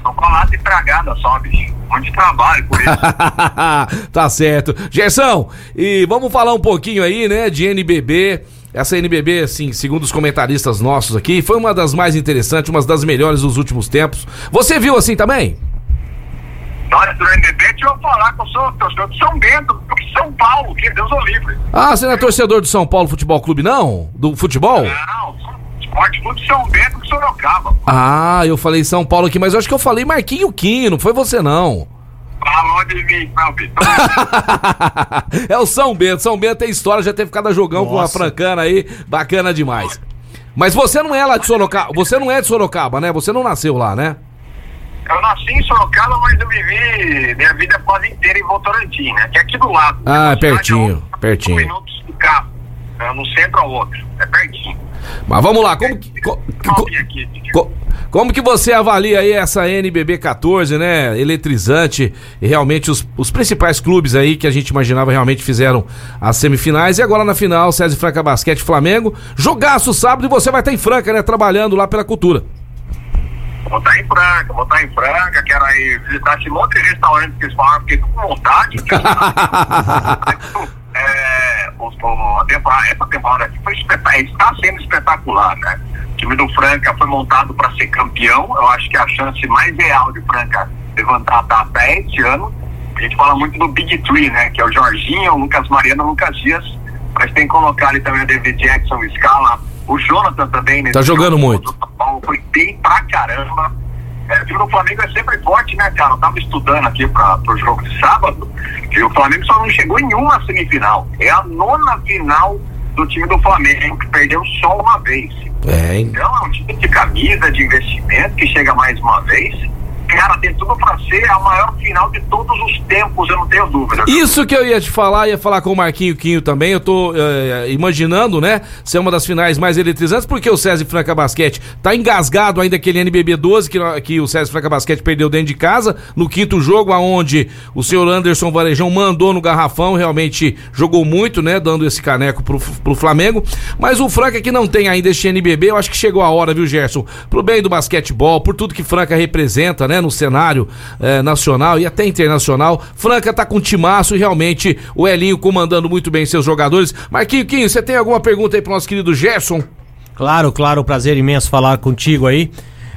Colado e tragada só, bicho. Onde trabalho, por isso. tá certo. Gerson, e vamos falar um pouquinho aí, né, de NBB. Essa NBB, assim, segundo os comentaristas nossos aqui, foi uma das mais interessantes, uma das melhores dos últimos tempos. Você viu assim também? Olha, do NBB, deixa eu falar que eu sou torcedor de São Bento, do São Paulo, que Deus o livre. Ah, você não é torcedor do São Paulo Futebol Clube, não? Do futebol? Não, Esporte Clube de São Bento de Sorocaba. Ah, eu falei São Paulo aqui, mas eu acho que eu falei Marquinho Quinho, não foi você não. Falou de mim, meu filho. é o São Bento. São Bento tem história, já teve cada jogão com a Nossa. francana aí, bacana demais. Mas você não é lá de Sorocaba, você não é de Sorocaba, né? Você não nasceu lá, né? Eu nasci em Sorocaba, mas eu vivi minha vida quase inteira em Votorantim, né? Que é aqui do lado. Ah, cidade pertinho, pertinho. cinco minutos de carro. né? No centro ao outro. É pertinho. Mas vamos lá, como que, co- co- como que você avalia aí essa NBB 14, né? Eletrizante. E realmente os, os principais clubes aí que a gente imaginava realmente fizeram as semifinais. E agora na final, César Franca Basquete Flamengo. Jogaço sábado e você vai estar em Franca, né? Trabalhando lá pela cultura. Vou estar em Franca, vou estar em Franca, quero aí visitar esse monte de restaurante que eles falaram, fiquei com vontade. é, o- o- a temporada, essa temporada aqui foi espetacular, está sendo espetacular, né? O time do Franca foi montado para ser campeão, eu acho que a chance mais real de Franca levantar a taça é esse ano. A gente fala muito do Big Three, né? Que é o Jorginho, o Lucas Mariano o Lucas Dias. Mas tem que colocar ali também o David Jackson, o Scala, o Jonathan também. nesse Tá jogando jogo muito. Paulo foi bem pra caramba. É, o time do Flamengo é sempre forte, né, cara? Eu tava estudando aqui pra, pro jogo de sábado, que o Flamengo só não chegou em uma semifinal. É a nona final do time do Flamengo, que perdeu só uma vez. É? Então é um time de camisa, de investimento, que chega mais uma vez. Cara, tem tudo pra ser a maior final de todos os tempos, eu não tenho dúvida. Isso que eu ia te falar, ia falar com o Marquinho Quinho também. Eu tô eh, imaginando, né? Ser uma das finais mais eletrizantes, porque o César Franca Basquete tá engasgado ainda aquele NBB 12 que, que o César Franca Basquete perdeu dentro de casa, no quinto jogo, aonde o senhor Anderson Varejão mandou no garrafão, realmente jogou muito, né? Dando esse caneco pro, pro Flamengo. Mas o Franca que não tem ainda este NBB, eu acho que chegou a hora, viu, Gerson? Pro bem do basquetebol, por tudo que Franca representa, né? No cenário eh, nacional e até internacional. Franca tá com timaço e realmente o Elinho comandando muito bem seus jogadores. Marquinho, Quinho, você tem alguma pergunta aí pro nosso querido Gerson? Claro, claro, prazer imenso falar contigo aí.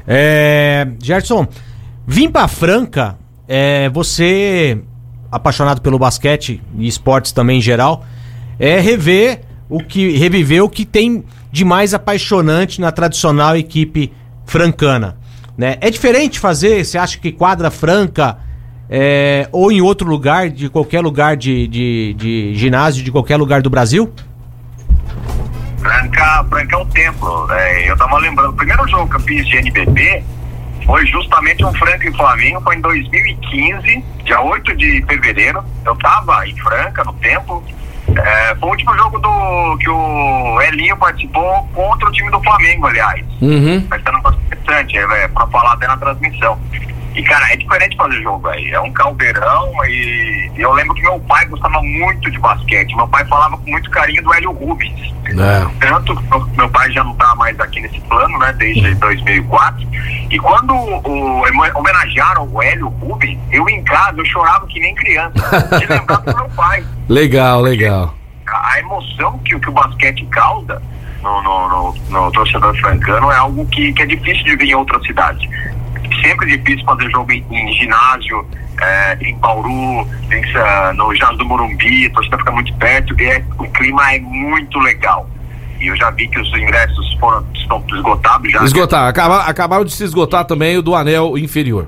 É, Gerson, vim pra Franca, é, você, apaixonado pelo basquete e esportes também em geral, é rever o que, reviver o que tem de mais apaixonante na tradicional equipe francana. Né? É diferente fazer, você acha que quadra franca é, ou em outro lugar, de qualquer lugar de, de, de ginásio, de qualquer lugar do Brasil? Franca, Franca é o templo. É, eu tava lembrando, o primeiro jogo que eu fiz de NBB foi justamente um Franca em Flamengo, foi em 2015, dia 8 de fevereiro. Eu tava em Franca, no templo. É, foi o último jogo do que o Elinho participou contra o time do Flamengo, aliás. Uhum. Mas tá interessante, é, é, pra falar até na transmissão. E, cara, é diferente fazer jogo aí. É um caldeirão e, eu lembro que meu pai gostava muito de basquete. Meu pai falava com muito carinho do Hélio Rubens. É. Tanto que meu, pai já não tá mais aqui nesse plano, né, desde 2004. E quando o, homenagearam o Hélio Rubens, eu em casa, eu chorava que nem criança. De lembrar do meu pai Legal, legal. a a emoção que, o- que o basquete causa no, no, no, no torcedor francano é algo que, que é difícil de ver em outras cidades. Sempre difícil fazer jogo em, em ginásio, é, em Bauru, em, Sa- no ginásio do Morumbi, a torcida fica muito perto e é- o clima é muito legal. E eu já vi que os ingressos foram, estão esgotados já. Esgotar, acaba- acabaram de se esgotar também o do anel inferior.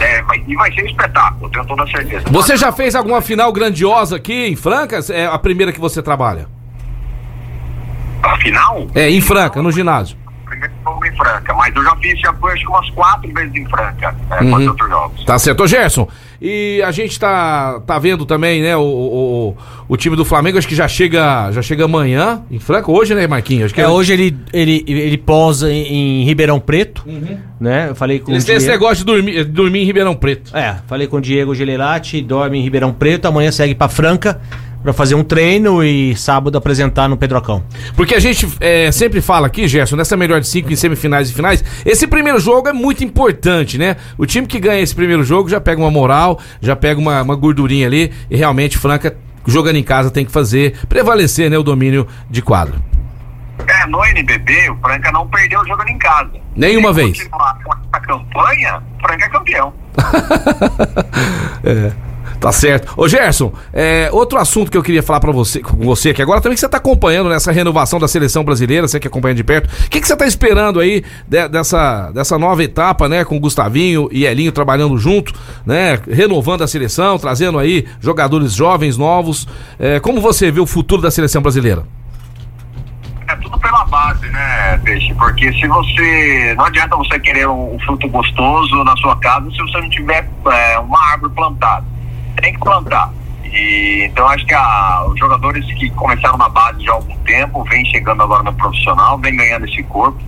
É, e vai ser um espetáculo, tenho toda certeza. Você já fez alguma final grandiosa aqui em Franca? É a primeira que você trabalha? A final? É, em Franca, no ginásio. Jogo em Franca, mas eu já fiz, já fui acho que umas quatro vezes em Franca, é, Uhum. outros jogos. Tá certo, Ô, Gerson. E a gente tá, tá vendo também, né, o, o, o time do Flamengo, acho que já chega, já chega amanhã em Franca, hoje, né, Marquinhos? Acho que É, hoje ele, ele, ele posa em, em Ribeirão Preto, né? Eu falei com Eles têm esse negócio de dormir, de dormir em Ribeirão Preto. É, falei com o Diego Gelelati, dorme em Ribeirão Preto, amanhã segue pra Franca pra fazer um treino e sábado apresentar no Pedrocão. Porque a gente é, sempre fala aqui, Gerson, nessa melhor de cinco em semifinais e finais, esse primeiro jogo é muito importante, né? O time que ganha esse primeiro jogo já pega uma moral, já pega uma, uma gordurinha ali e realmente Franca, jogando em casa, tem que fazer prevalecer né, o domínio de quadro. É, no NBB, o Franca não perdeu jogando em casa. Nenhuma Se vez. continuar com essa campanha, o Franca é campeão. É, tá certo. Ô Gerson, é, outro assunto que eu queria falar para você, com você, que agora também que você tá acompanhando nessa renovação da seleção brasileira, você que acompanha de perto, o que, que você tá esperando aí de- dessa, dessa nova etapa, né, com Gustavinho e Elinho trabalhando junto, né, renovando a seleção, trazendo aí jogadores jovens, novos. É, como você vê o futuro da seleção brasileira? É tudo pela base, né, Peixe? Porque se você. Não adianta você querer um, um fruto gostoso na sua casa se você não tiver é, uma árvore plantada. Tem que plantar. E, então acho que a- os jogadores que começaram na base já há algum tempo, vêm chegando agora no profissional, vêm ganhando esse corpo.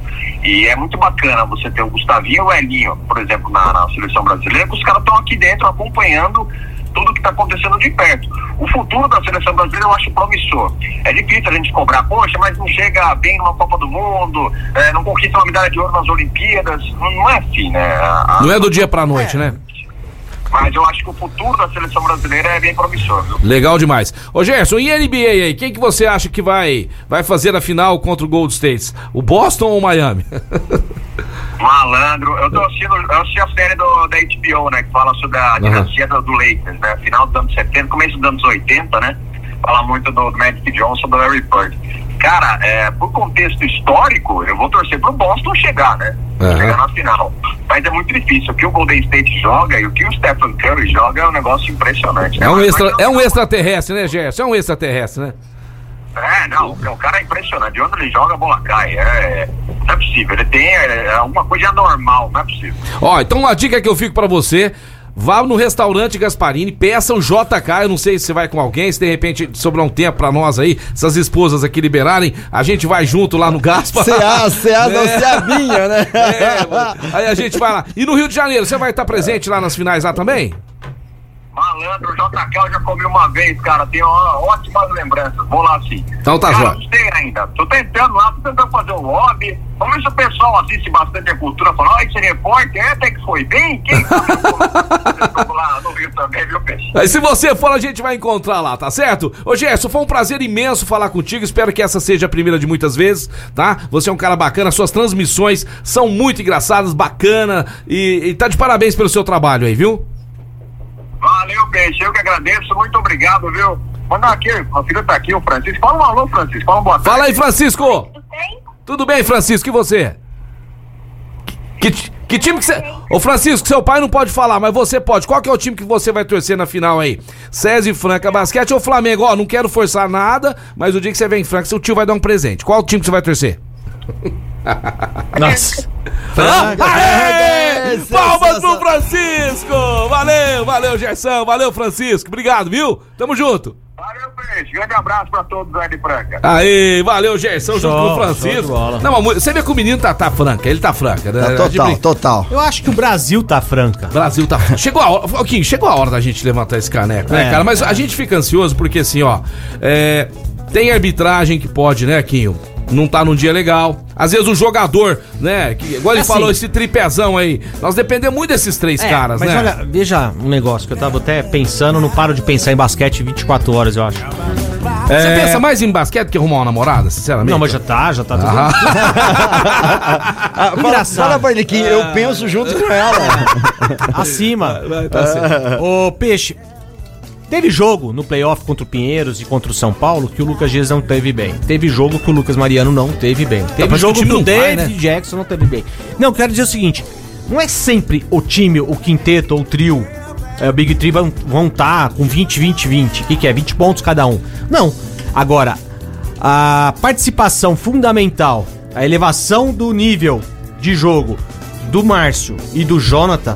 E é muito bacana você ter o Gustavinho e o Elinho, por exemplo, na, na seleção brasileira, que os caras estão aqui dentro acompanhando tudo que está acontecendo de perto. O futuro da seleção brasileira eu acho promissor. É difícil a gente cobrar, poxa, mas não chega bem numa Copa do Mundo, é, não conquista uma medalha de ouro nas Olimpíadas. Não, não é assim, né? A- Não é do dia pra noite, né? Mas eu acho que o futuro da seleção brasileira é bem promissor, viu? Legal demais. Ô Gerson, e NBA aí? Quem que você acha que vai, vai fazer a final contra o Gold States? O Boston ou o Miami? Malandro, eu tô assistindo, eu assisti a série do, da HBO, né? Que fala sobre a dinastia do, do Lakers, né? Final dos anos 70, começo dos anos 80, né? Fala muito do Magic Johnson, do Larry Bird. Cara, é, por contexto histórico, eu vou torcer pro Boston chegar, né? Aham. Chegar na final. Mas é muito difícil. O que o Golden State joga e o que o Stephen Curry joga é um negócio impressionante. né? É um, extra, é um extraterrestre, né, Gerson? É um extraterrestre, né? É, não, o cara é impressionante. De onde ele joga, a bola cai. É, não é possível. Ele tem é, é alguma coisa anormal, não é possível. Ó, então uma dica que eu fico pra você. Vá no restaurante Gasparini, peça um JK. Eu não sei se você vai com alguém, se de repente sobrar um tempo pra nós aí, se as esposas aqui liberarem, a gente vai junto lá no Gaspa. CA, CA não Ceabinha, né? É, aí a gente vai lá. E no Rio de Janeiro, você vai estar presente lá nas finais lá também? Malandro, o JK já comi uma vez, cara. Tenho ótimas lembranças. Vou lá sim. Então tá cara, não sei ainda. Tô tentando lá, tô tentando fazer um lobby. Vamos ver se o pessoal assiste bastante a cultura. Fala, ó, esse repórter é, até que foi bem. Quem foi? Lá no Rio também, viu, Peixe? Aí se você for, a gente vai encontrar lá, tá certo? Ô Gerson, foi um prazer imenso falar contigo. Espero que essa seja a primeira de muitas vezes, tá? Você é um cara bacana, suas transmissões são muito engraçadas, bacana. E, e tá de parabéns pelo seu trabalho aí, viu? Valeu, Peixe. Eu que agradeço. Muito obrigado, viu? Mandar aqui, a filha tá aqui, o Francisco. Fala um alô, Francisco. Fala um boa tarde. Fala aí, Francisco! Tudo bem, Francisco? E você? Que, que time que você. Ô, Francisco, seu pai não pode falar, mas você pode. Qual que é o time que você vai torcer na final aí? César e Franca Basquete ou Flamengo? Ó, não quero forçar nada, mas o dia que você vem em Franca, seu tio vai dar um presente. Qual time que você vai torcer? Nossa. Aê! É, Palmas pro. Francisco! Valeu, valeu, Gerson. Valeu, Francisco. Obrigado, viu? Tamo junto. Valeu, Peixe. Grande abraço pra todos aí de Franca. Aí, valeu, Gerson, junto Show, com o Francisco. Não, mas você vê que o menino tá, tá franca, ele tá franca, né? Tá gente total, total. Eu acho que o Brasil tá franca. Brasil tá. Chegou a hora. Joaquim, chegou a hora da gente levantar esse caneco, né, É. cara? Mas a gente fica ansioso porque, assim, ó. é, tem arbitragem que pode, né, Quinho? Não tá num dia legal. Às vezes o jogador, né? Que, igual ele Assim. falou, esse tripezão aí. Nós dependemos muito desses três É, caras, mas né? olha, veja um negócio que eu tava até pensando, não paro de pensar em basquete 24 horas, eu acho. Você É. pensa mais em basquete que arrumar uma namorada, sinceramente? Não, mas já tá, já tá tudo. Ah, fala, Engraçado. fala pra ele que eu penso junto com ela. Acima. tá certo. Ô, Peixe, teve jogo no playoff contra o Pinheiros e contra o São Paulo que o Lucas Dias não teve bem. Teve jogo que o Lucas Mariano não teve bem. Teve jogo que o David né? Jackson não teve bem. Não, quero dizer o seguinte: não é sempre o time, o quinteto ou o trio, é, o Big Tree vão estar com 20, 20, 20. O que, que é? 20 pontos cada um. Não. Agora, a participação fundamental, a elevação do nível de jogo do Márcio e do Jonathan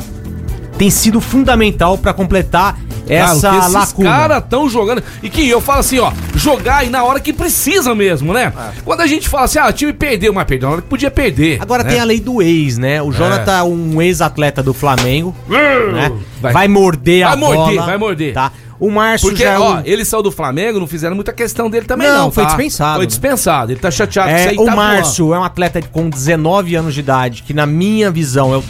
tem sido fundamental pra completar essa Cara, o que esses lacuna. caras estão jogando. E que eu falo assim, ó, jogar e na hora que precisa mesmo, né? Quando a gente fala assim, ah, o time perdeu, mas perdeu na hora que podia perder. Agora né? tem a lei do ex, né? O Jonathan é um ex-atleta do Flamengo, né? Vai. Vai, morder a Vai morder, bola. vai morder. Tá? O Márcio Porque, já é ó, ele saiu do Flamengo, não fizeram muita questão dele também, não. Não, foi tá? dispensado, Foi né? dispensado. Ele tá chateado com É, aí. o tá Márcio é um atleta com 19 anos de idade, que na minha visão é o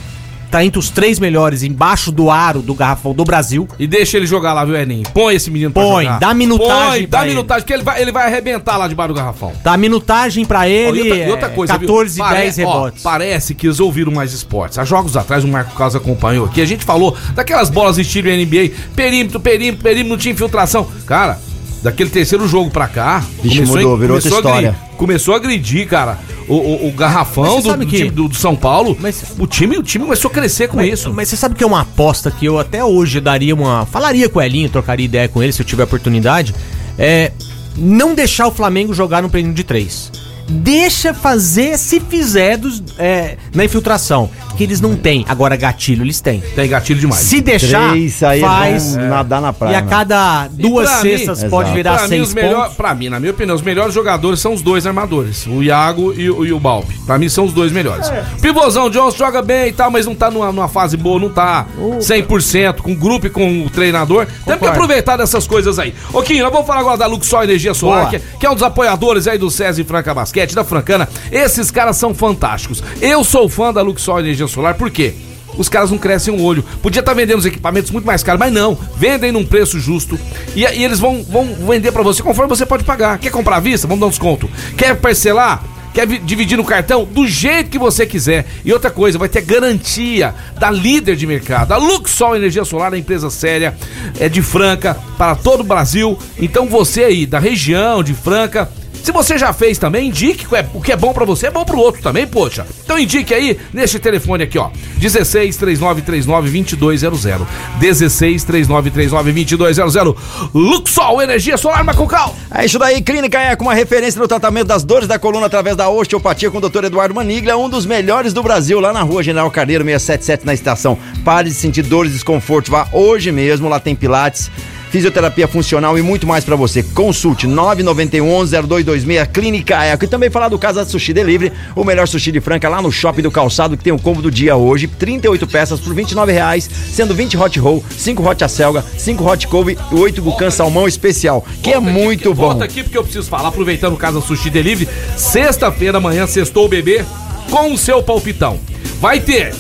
tá entre os três melhores, embaixo do aro do garrafão do Brasil. E deixa ele jogar lá, viu, Eninho? Põe esse menino Põe, jogar. dá minutagem Põe, pra dá ele. minutagem, que ele vai, ele vai arrebentar lá debaixo do garrafão. Dá minutagem pra Ó, ele, e outra, e outra é, coisa, viu? 14 e Pare- 10 ó, rebotes. parece que eles ouviram mais esportes. Há jogos atrás, o Marco Carlos acompanhou aqui. A gente falou daquelas bolas estilo NBA, perímetro, perímetro, perímetro, não tinha infiltração. Cara, daquele terceiro jogo pra cá. Vixe, começou mudou, a- virou outra começou a agredir- história. começou a agredir, cara, o, o- o garrafão do, sabe do que- time do, do São Paulo. Mas- o, time, o time começou a crescer com Mas- isso. Mas você sabe que é uma aposta que eu até hoje daria uma. Falaria com o Elinho, trocaria ideia com ele se eu tiver oportunidade. É. Não deixar o Flamengo jogar no período de três. Deixa fazer se fizer dos, é, na infiltração. Que eles não têm. Agora, gatilho eles têm. Tem gatilho demais. Se deixar, Três aí faz. vão nadar na praia. E a né? cada duas pra mim- cestas pode Exato. virar pra mim, seis os melhor, pontos. pra mim, na minha opinião, os melhores jogadores são os dois armadores, o Iago e, o- e o Balbi. Pra mim são os dois melhores. É. Pivôzão Jones joga bem e tal, mas não tá numa, numa fase boa, não tá 100% com o grupo e com o treinador. Temos que Concordo. aproveitar dessas coisas aí. Ô, Kim, nós vamos falar agora da Luxor Energia Solar, que, que é um dos apoiadores aí do César e Franca Basquete, da Francana. Esses caras são fantásticos. Eu sou fã da Luxor Energia Solar, por quê? Os caras não crescem o olho. Podia estar vendendo os equipamentos muito mais caros, mas não. Vendem num preço justo. E, e eles vão, vão vender pra você conforme você pode pagar. Quer comprar à vista? Vamos dar um desconto. Quer parcelar? Quer vi- dividir no cartão? Do jeito que você quiser. E outra coisa, vai ter garantia da líder de mercado. A Luxol Energia Solar é empresa séria, é de Franca, para todo o Brasil. Então você aí, da região de Franca, se você já fez também, indique o é- o que é bom pra você, é bom pro outro também, poxa. Então indique aí neste telefone aqui, ó. 16 3939 2200. 16 3939 2200. Luxol Energia Solar Macucal. É isso daí, Clínica é com uma referência no tratamento das dores da coluna através da osteopatia com o Dr. Eduardo Maniglia, um dos melhores do Brasil, lá na rua General Carneiro 677 na estação. Pare de sentir dores e desconfortos, vá hoje mesmo, lá tem pilates. Fisioterapia funcional e muito mais pra você. Consulte 991-0226 Clínica Eco. E também falar do Casa Sushi Delivery, o melhor sushi de Franca lá no Shopping do Calçado, que tem o combo do dia hoje. 38 peças por 29 reais, sendo 20 hot roll, 5 hot acelga, 5 hot couve e 8 bucan salmão especial, que é Volta aqui, muito porque- bom. Volta aqui porque eu preciso falar, aproveitando o Casa Sushi Delivery. Sexta-feira, amanhã, sextou o bebê com o seu palpitão. Vai ter,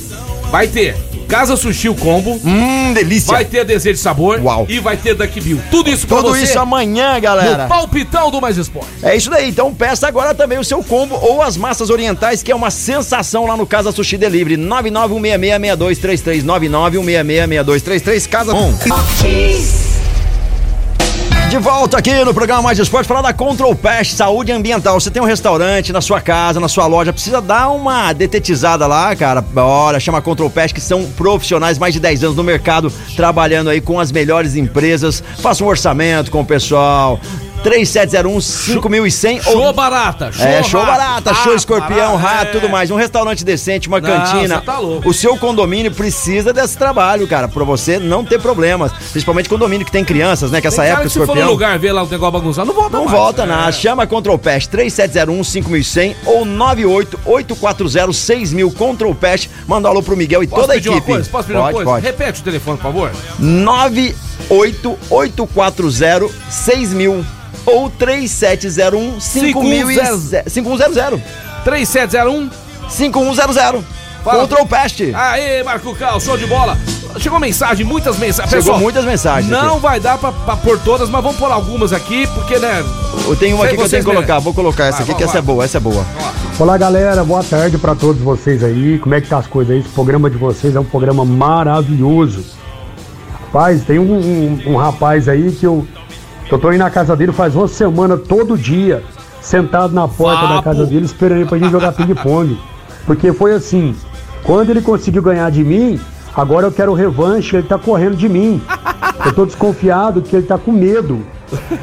vai ter Casa Sushi o combo, Hum, delícia. vai ter Desejo de Sabor Uau. e vai ter Duck Bill. Tudo isso pra Tudo você isso amanhã, galera. no palpitão do Mais Esporte. É isso daí, então peça agora também o seu combo ou as massas orientais, que é uma sensação lá no Casa Sushi Delivery. 991666233, 991666233, Casa On. De volta aqui no programa Mais Esporte, falar da Control Pest, saúde ambiental. Você tem um restaurante na sua casa, na sua loja, precisa dar uma detetizada lá, cara. Bora, chama Control Pest, que são profissionais, mais de 10 anos no mercado, trabalhando aí com as melhores empresas. Faça um orçamento com o pessoal. 3701-5100 Show barata, show é, show barata, show rato, escorpião, barata, rato, é. tudo mais. Um restaurante decente, uma Não, cantina. tá. O seu condomínio precisa desse trabalho, cara, pra você não ter problemas. Principalmente condomínio que tem crianças, né? Que essa Tem época, que se for no escorpião. lugar ver lá o negócio bagunçado, não volta Não mais. volta É. nada. Chama Control Pest 3701-5100 ou 98840-6000 Control Pest. Manda um alô pro Miguel e Posso toda a uma equipe. coisa? Posso pedir uma pode, coisa? pode. Repete o telefone, por favor. 98840-6000 ou 3701-5100. 5100. 3701 5100. Fala. Control Pest. Aê, Marco Cal, show de bola. Chegou mensagem, muitas mensagens. Chegou Pessoal, muitas mensagens Não aqui. vai dar pra, pra pôr todas, mas vamos pôr algumas aqui, porque, né? Eu tenho uma aqui que eu tenho que colocar. Vou colocar essa Vai, aqui, que essa é boa, essa é boa. Olá galera, boa tarde para todos vocês aí. Como é que tá as coisas aí? Esse programa de vocês é um programa maravilhoso. Rapaz, tem um, um- um rapaz aí que eu, eu tô indo na casa dele faz uma semana todo dia, sentado na porta da Vapo. casa dele esperando ele pra gente jogar ping-pong. Porque foi assim, quando ele conseguiu ganhar de mim, agora eu quero revanche, ele tá correndo de mim. Eu tô desconfiado que ele tá com medo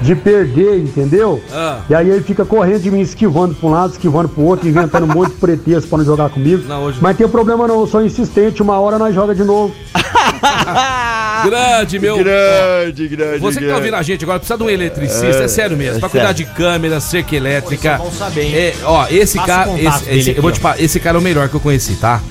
de perder, entendeu? Ah. E aí ele fica correndo de mim, esquivando pra um lado, esquivando pro outro, inventando um monte de pretexto pra não jogar comigo. Não, hoje- Mas tem problema não, eu sou insistente, uma hora nós joga de novo. Grande, meu. Grande, grande. Você que tá ouvindo a gente agora precisa de um eletricista, é, sério mesmo. é pra cuidar de câmera, cerca elétrica. Pô, isso é bom saber, hein? É, ó, esse Passa cara. Esse, dele esse- aqui, eu vou te falar, esse cara é o melhor que eu conheci, tá?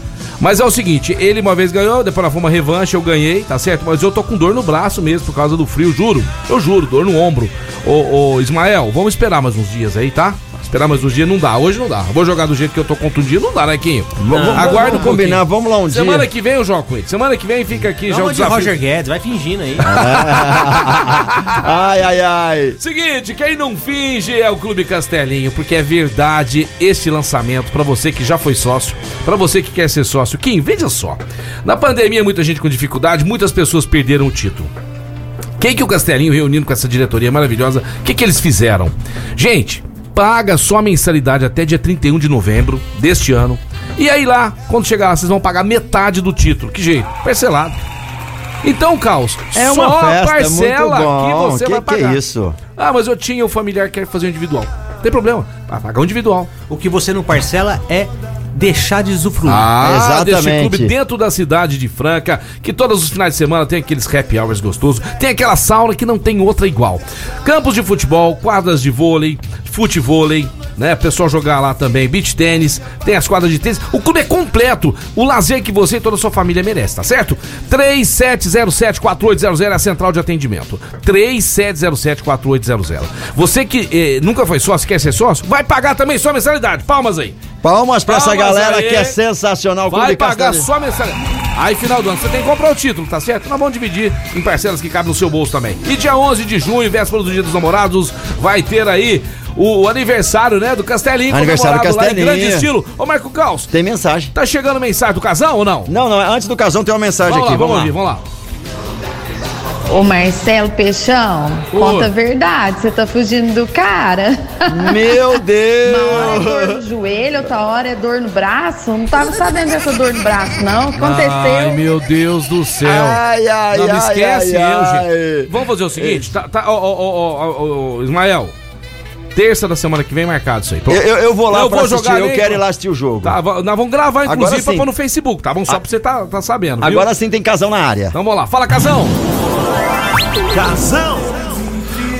Mas é o seguinte, ele uma vez ganhou, depois nós fomos uma revanche, eu ganhei, tá certo? Mas eu tô com dor no braço mesmo por causa do frio, juro. Eu juro, dor no ombro. Ô, ô Ismael, vamos esperar mais uns dias aí, tá? Esperar mais uns dias não dá. Hoje não dá. Vou jogar do jeito que eu tô contundido, não dá, né, vamos- Aguarda vamos um combinar, vamos lá um Semana dia. que vem eu jogo com ele. Semana que vem fica aqui já o de desafio. Roger Guedes, vai fingindo aí. ai, ai, ai. Seguinte, quem não finge é o Clube Castelinho, porque é verdade este lançamento pra você que já foi sócio, pra você que quer ser sócio. Kim, veja só. Na pandemia, muita gente com dificuldade, muitas pessoas perderam o título. Quem que o Castelinho, reunindo com essa diretoria maravilhosa, o que, que eles fizeram? Gente, paga só a mensalidade até dia 31 de novembro deste ano. E aí lá, quando chegar lá, vocês vão pagar metade do título. Que jeito? Parcelado. Então, Caos, É uma só festa, parcela muito bom. que você que, vai que é pagar. isso? Ah, mas eu tinha o familiar que quer fazer um individual. Não tem problema. Vai pagar um individual. O que você não parcela é deixar de usufruir. Ah, deste Exatamente. clube dentro da cidade de Franca, que todos os finais de semana tem aqueles happy hours gostosos, tem aquela sauna que não tem outra igual. Campos de futebol, quadras de vôlei, futevôlei, né? Pessoal jogar lá também, beach tênis, tem as quadras de tênis. O clube é completo, o lazer que você e toda a sua família merece, tá certo? 3707-4800 é a central de atendimento. 3707-4800. Você que eh, nunca foi sócio, quer ser sócio, vai pagar também sua mensalidade. Palmas aí. Palmas pra essa Palmas galera aí. que é sensacional. o Vai pagar Castelinho. só mensalidade. Aí, final do ano, você tem que comprar o título, tá certo? Nós vamos dividir em parcelas que cabem no seu bolso também. E dia 11 de junho, véspera do Dia dos Namorados, vai ter aí o aniversário, né, do Castelinho. Aniversário do comemorado lá em Castelinho. grande estilo. Ô, Marco Caos, Tem mensagem. tá chegando mensagem do casal ou não? Não, não, antes do casão tem uma mensagem Vamos aqui. lá, vamos vamos ouvir, lá. vamos lá. Ô Marcelo Peixão, conta a verdade, você tá fugindo do cara. Meu Uma hora é dor Deus! no joelho, outra hora é dor no braço. Não tava sabendo dessa dor no braço, não. O que aconteceu? Ai, meu Deus do céu. Ai, ai, não me ai, esquece ai, eu, ai. gente. Vamos fazer o seguinte, tá, tá, ó, ó, ó, ó, ó, Ismael, terça da semana que vem marcado isso aí. Eu, eu- eu vou lá Eu pra vou assistir, jogar eu nem- quero ir lá assistir o jogo. Tá, nós vamos gravar, inclusive, pra pôr no Facebook, tá bom? Só pra você tá, tá sabendo, viu? Agora sim tem casão na área. Então vamos lá. Fala, Casão.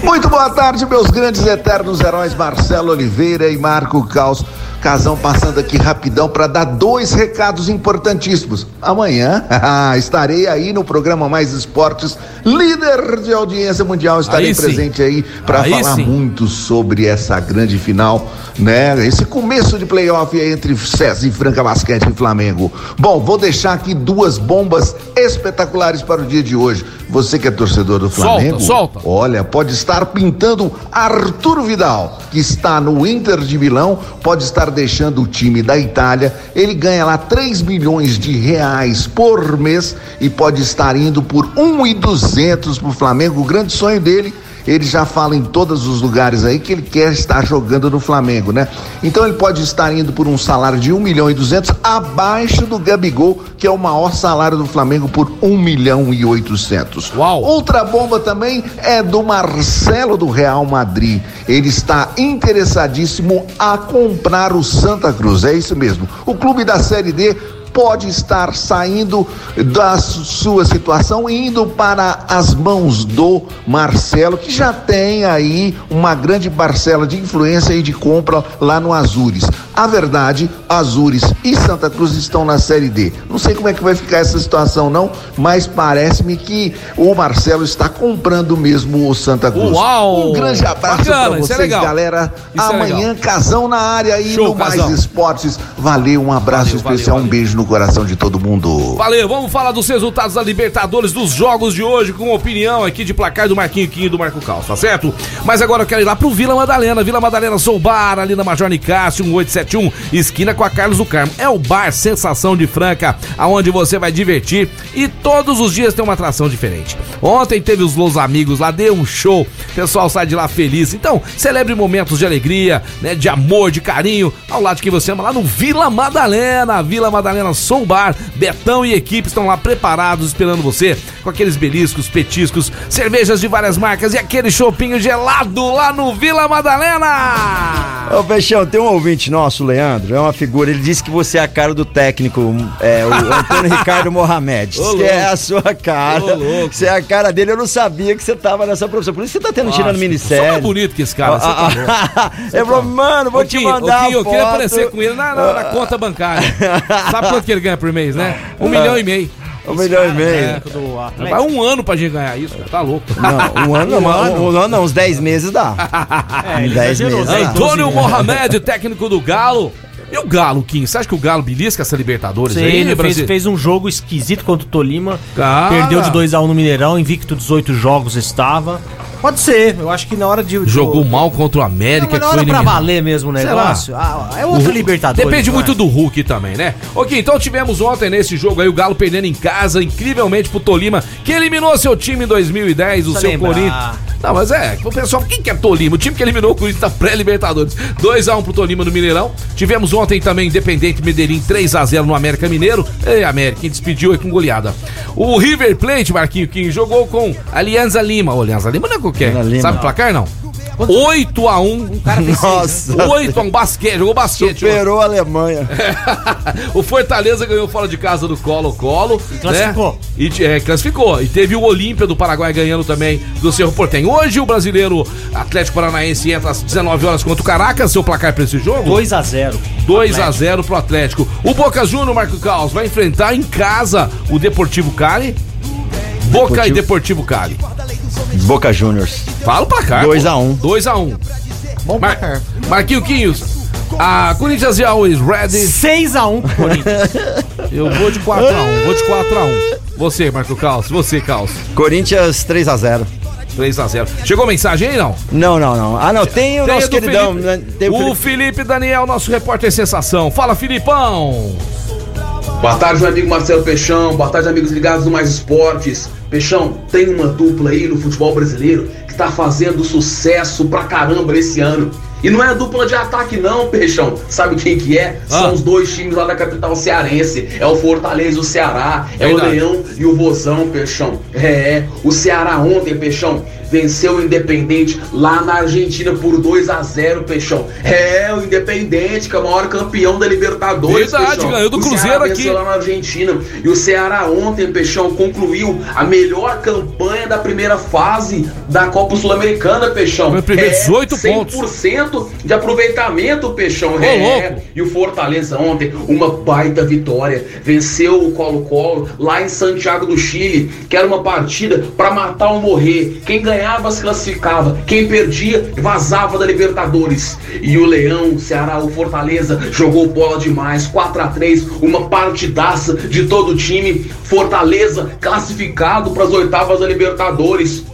Muito boa tarde, meus grandes eternos heróis Marcelo Oliveira e Marco Caos. Casão passando aqui rapidão para dar dois recados importantíssimos. Amanhã estarei aí no programa Mais Esportes, líder de audiência mundial. Estarei Aí sim. presente aí para falar sim. muito sobre essa grande final, né? Esse começo de playoff entre César e Franca Basquete e Flamengo. Bom, vou deixar aqui duas bombas espetaculares para o dia de hoje. Você que é torcedor do Solta, Flamengo, solta. Olha, pode estar pintando Arturo Vidal, que está no Inter de Milão, pode estar deixando o time da Itália. Ele ganha lá 3 milhões de reais por mês e pode estar indo por 1,200 para o Flamengo. O grande sonho dele. Ele já fala em todos os lugares aí que ele quer estar jogando no Flamengo, né? Então ele pode estar indo por um salário de 1 milhão e 200 abaixo do Gabigol, que é o maior salário do Flamengo por 1 milhão e 800. Uau. Outra bomba também é do Marcelo do Real Madrid. Ele está interessadíssimo a comprar o Santa Cruz. É isso mesmo. O clube da Série D pode estar saindo da su- sua situação indo para as mãos do Marcelo, que já tem aí uma grande parcela de influência e de compra lá no Azures. A verdade, Azures e Santa Cruz estão na Série D. Não sei como é que vai ficar essa situação não, mas parece-me que o Marcelo está comprando mesmo o Santa Cruz. Uau! Um grande abraço para é vocês, legal. galera. Isso é Amanhã, legal. casão na área aí Show, no Mais Casão. Esportes. Valeu, um abraço Valeu, especial, valeu, um beijo no coração de todo mundo. Valeu, vamos falar dos resultados da Libertadores dos jogos de hoje, com opinião aqui de placar do Marquinho Quinho e do Marco Cal, tá certo? Mas agora eu quero ir lá pro Vila Madalena, Vila Madalena Soubar, ali na Major Nicásio, 1871, esquina com a Carlos do Carmo. É o bar Sensação de Franca, aonde você vai divertir e todos os dias tem uma atração diferente. Ontem teve os Los Amigos lá, deu um show, o pessoal sai de lá feliz. Então, celebre momentos de alegria, né, de amor, de carinho, ao lado de quem você ama, lá no Vila Madalena, Vila Madalena Soul Bar, Betão e equipe estão lá preparados esperando você com aqueles beliscos, petiscos, cervejas de várias marcas e aquele chopinho gelado lá no Vila Madalena. Ô, Peixão, tem um ouvinte nosso, o Leandro, é uma figura, ele disse que você é a cara do técnico, é, o Antônio Ricardo Mohamed. Diz que é a sua cara. Você é a cara dele, eu não sabia que você tava nessa profissão. Por isso você tá tendo tiro no Só ministério. mais bonito que esse cara. você tá louco. Ele falou, mano, vou te mandar eu queria aparecer com ele na conta bancária. Sabe quanto que ele ganha por mês, né? Um milhão e meio. Um milhão e meio. Do. Vai um ano pra gente ganhar isso, cara. Tá louco. Não, um ano, Um não, ano. um ano não, uns 10 meses dá. É, ele 10 exagerou, meses. né? dá. Antônio Mohamed, técnico do Galo. E o Galo, Kim? Você acha que o Galo belisca essa Libertadores Sim, aí, ele fez, fez um jogo esquisito contra o Tolima. Cara. Perdeu de 2x1 no Mineirão, invicto 18 jogos estava. Pode ser, eu acho que na hora de. Jogou mal contra o América, Não, mas na hora pra valer mesmo o negócio. Ah, é outra O- Libertadores. Depende não é? muito do Hulk também, né? Ok, então tivemos ontem nesse jogo aí o Galo perdendo em casa, incrivelmente pro Tolima, que eliminou seu time em 2010, o seu. Corinthians. Não, mas é, o pessoal, quem que é Tolima? O time que eliminou o Corinthians da pré-Libertadores. 2x1 pro Tolima no Mineirão. Tivemos ontem também Independente Medellín 3x0 no América Mineiro. Ei, América, quem despediu aí com goleada. O River Plate, Marquinho Kim, jogou com Alianza Lima. Ô, Alianza Lima não é qualquer. Sabe o placar, não? 8x1. Nossa, 8x1, basquete, jogou basquete. superou a Alemanha. o Fortaleza ganhou fora de casa do Colo-Colo. classificou. Né? E é, classificou. E teve o Olímpia do Paraguai ganhando também do Cerro Portenho. Hoje o brasileiro Atlético Paranaense entra às 19 horas contra o Caracas. Seu placar pra esse jogo? 2x0. 2 a 0 pro Atlético. O Boca Júnior, Marco Caos, vai enfrentar em casa o Deportivo Cali. Boca e Deportivo Cali. Boca Juniors. Fala o placar. 2 a 1. 2 a 1 Bom Mar placar. Marquinho Quinhos. A Corinthians e Always Ready. 6x1 pro Corinthians. Eu vou de 4x1. Vou de 4x1. Você, Marco Caos. Você, Caos. Corinthians 3 a 0. 3x0. Chegou mensagem aí, não? Não, não, não. Ah, não, tem o Tem nosso do queridão. Felipe. né? Tem o o Felipe. Felipe Daniel, nosso repórter sensação. Fala, Filipão. Boa tarde, meu amigo Marcelo Peixão. Boa tarde, amigos ligados no Mais Esportes. Peixão, tem uma dupla aí no futebol brasileiro que tá fazendo sucesso pra caramba esse ano. E não é dupla de ataque, não, Peixão. Sabe quem que é? São Ah. os dois times lá da capital cearense. É o Fortaleza e o Ceará. É Verdade. o Leão e o Vozão, Peixão. É, o Ceará ontem, Peixão, venceu o Independente lá na Argentina por 2 a 0 Peixão. É, o Independente, que é o maior campeão da Libertadores, Verdade, Peixão. ganhou do O Cruzeiro Ceará aqui. venceu lá na Argentina. E o Ceará ontem, Peixão, concluiu a melhor campanha da primeira fase da Copa Sul-Americana, Peixão. O primeiro 18 pontos. 100% de aproveitamento, Peixão. Ô, é. louco. E o Fortaleza ontem, uma baita vitória. Venceu o Colo-Colo lá em Santiago do Chile, que era uma partida pra matar ou morrer. Quem ganhava se classificava, quem perdia vazava da Libertadores. E o Leão, Ceará, o Fortaleza jogou bola demais, 4 a 3 uma partidaça de todo o time. Fortaleza classificado para as oitavas da Libertadores.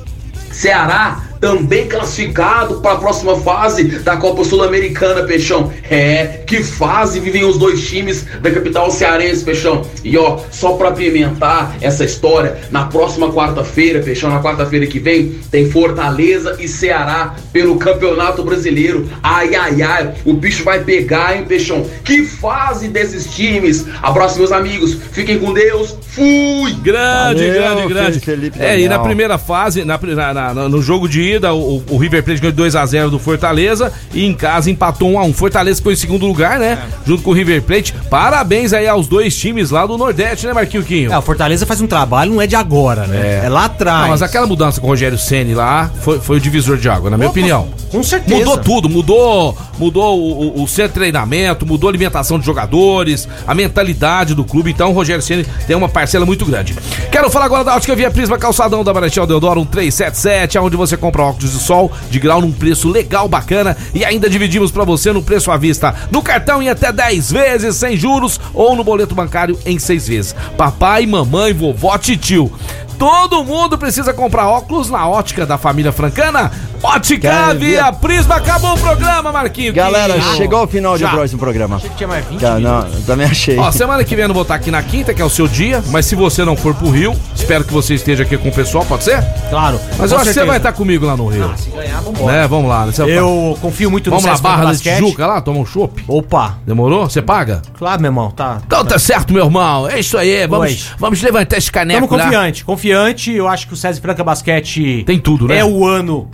Ceará também classificado para a próxima fase da Copa Sul-Americana, Peixão. É, que fase vivem os dois times da capital cearense, Peixão. E ó, só para pimentar essa história, na próxima quarta-feira, Peixão, na quarta-feira que vem, tem Fortaleza e Ceará pelo Campeonato Brasileiro. Ai, ai, ai, o bicho vai pegar, hein, Peixão? Que fase desses times. Abraço, meus amigos. Fiquem com Deus. Fui! Grande, Valeu, grande, grande. Felipe é, e na primeira fase, na, na- na- no jogo de ida, o, o River Plate ganhou 2x0 do Fortaleza e em casa empatou 1x1. Fortaleza ficou em segundo lugar, né? Junto com o River Plate. Parabéns aí aos dois times lá do Nordeste, né, Marquinho Quinho? É, o Fortaleza faz um trabalho, não é de agora, né? É, lá atrás. Não, mas aquela mudança com o Rogério Ceni lá foi, foi o divisor de água, na minha Opa, opinião. Com certeza. Mudou tudo, mudou, mudou o, o, o centro de treinamento, mudou a alimentação de jogadores, a mentalidade do clube. Então o Rogério Ceni tem uma parcela muito grande. Quero falar agora da Ótica Via Prisma, calçadão da Marechal Deodoro 1377, onde você compra óculos de sol de grau num preço legal, bacana e ainda dividimos pra você no preço à vista, no cartão em até 10 vezes sem juros ou no boleto bancário em 6 vezes. Papai, mamãe, vovó, titio. Todo mundo precisa comprar óculos na ótica da família francana. Ótica Via Prisma. Acabou o programa, Marquinho. Galera, Que- chegou ao final de Já. próximo programa. Achei que tinha mais 20 Cara, não, também achei. Ó, semana que vem eu não vou estar aqui na quinta, que é o seu dia, mas se você não for pro Rio, espero que você esteja aqui com o pessoal, pode ser? Claro. Mas eu acho que você vai estar comigo lá no Rio. Ah, se ganhar, vambora. né? Vamos lá. Você- Eu confio muito Vamos no lá, César Franca Barra da. Tijuca lá, tomar um chopp. Opa, Demorou? Você paga? claro, meu irmão, tá. Então tá certo, meu irmão. É isso aí. Vamos, Pois. vamos levantar esse caneco Estamos lá. confiante, confiante. Eu acho que o César Franca Basquete Tem tudo, né? é o ano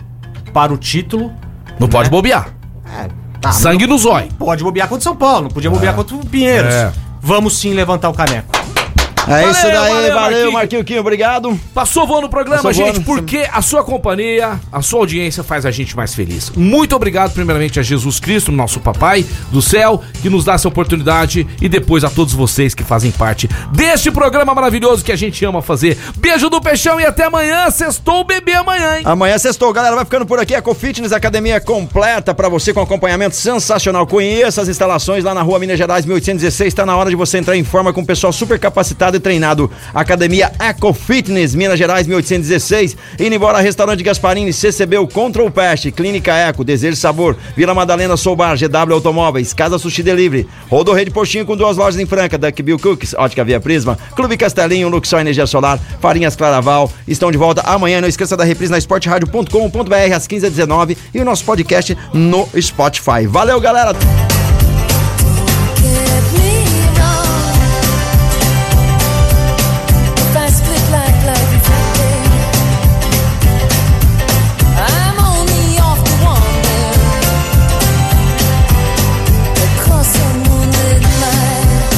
para o título. Não pode bobear. É, tá, Sangue no zóio. Pode bobear contra o São Paulo, não podia bobear contra o Pinheiros. É. Vamos sim levantar o caneco. É isso daí, valeu, Marquinhos. Marquinho Quinho, obrigado. Passou voando no programa, Passou gente, voando. porque a sua companhia, a sua audiência faz a gente mais feliz. Muito obrigado, primeiramente, a Jesus Cristo, nosso papai do céu, que nos dá essa oportunidade, e depois a todos vocês que fazem parte deste programa maravilhoso que a gente ama fazer. Beijo do Peixão e até amanhã. Sextou o bebê amanhã, hein? Amanhã sextou, galera, vai ficando por aqui. Eco Fitness, academia completa pra você com acompanhamento sensacional. Conheça as instalações lá na rua Minas Gerais 1816. Tá na hora de você entrar em forma com o pessoal super capacitado e treinado. Academia Eco Fitness, Minas Gerais 1816. Indo embora, restaurante Gasparini, CCB, o Control Pest, Clínica Eco, Desejo Sabor, Vila Madalena Soubar, GW Automóveis, Casa Sushi Delivery, Rodô Rede Postinho com duas lojas em Franca, Duck Bill Cookies, Ótica Via Prisma, Clube Castelinho, Luxor Energia Solar, Farinhas Claraval. Estão de volta amanhã. Não esqueça da reprise na esportradio.com.br às 15h19 e o nosso podcast no Spotify. Valeu, galera!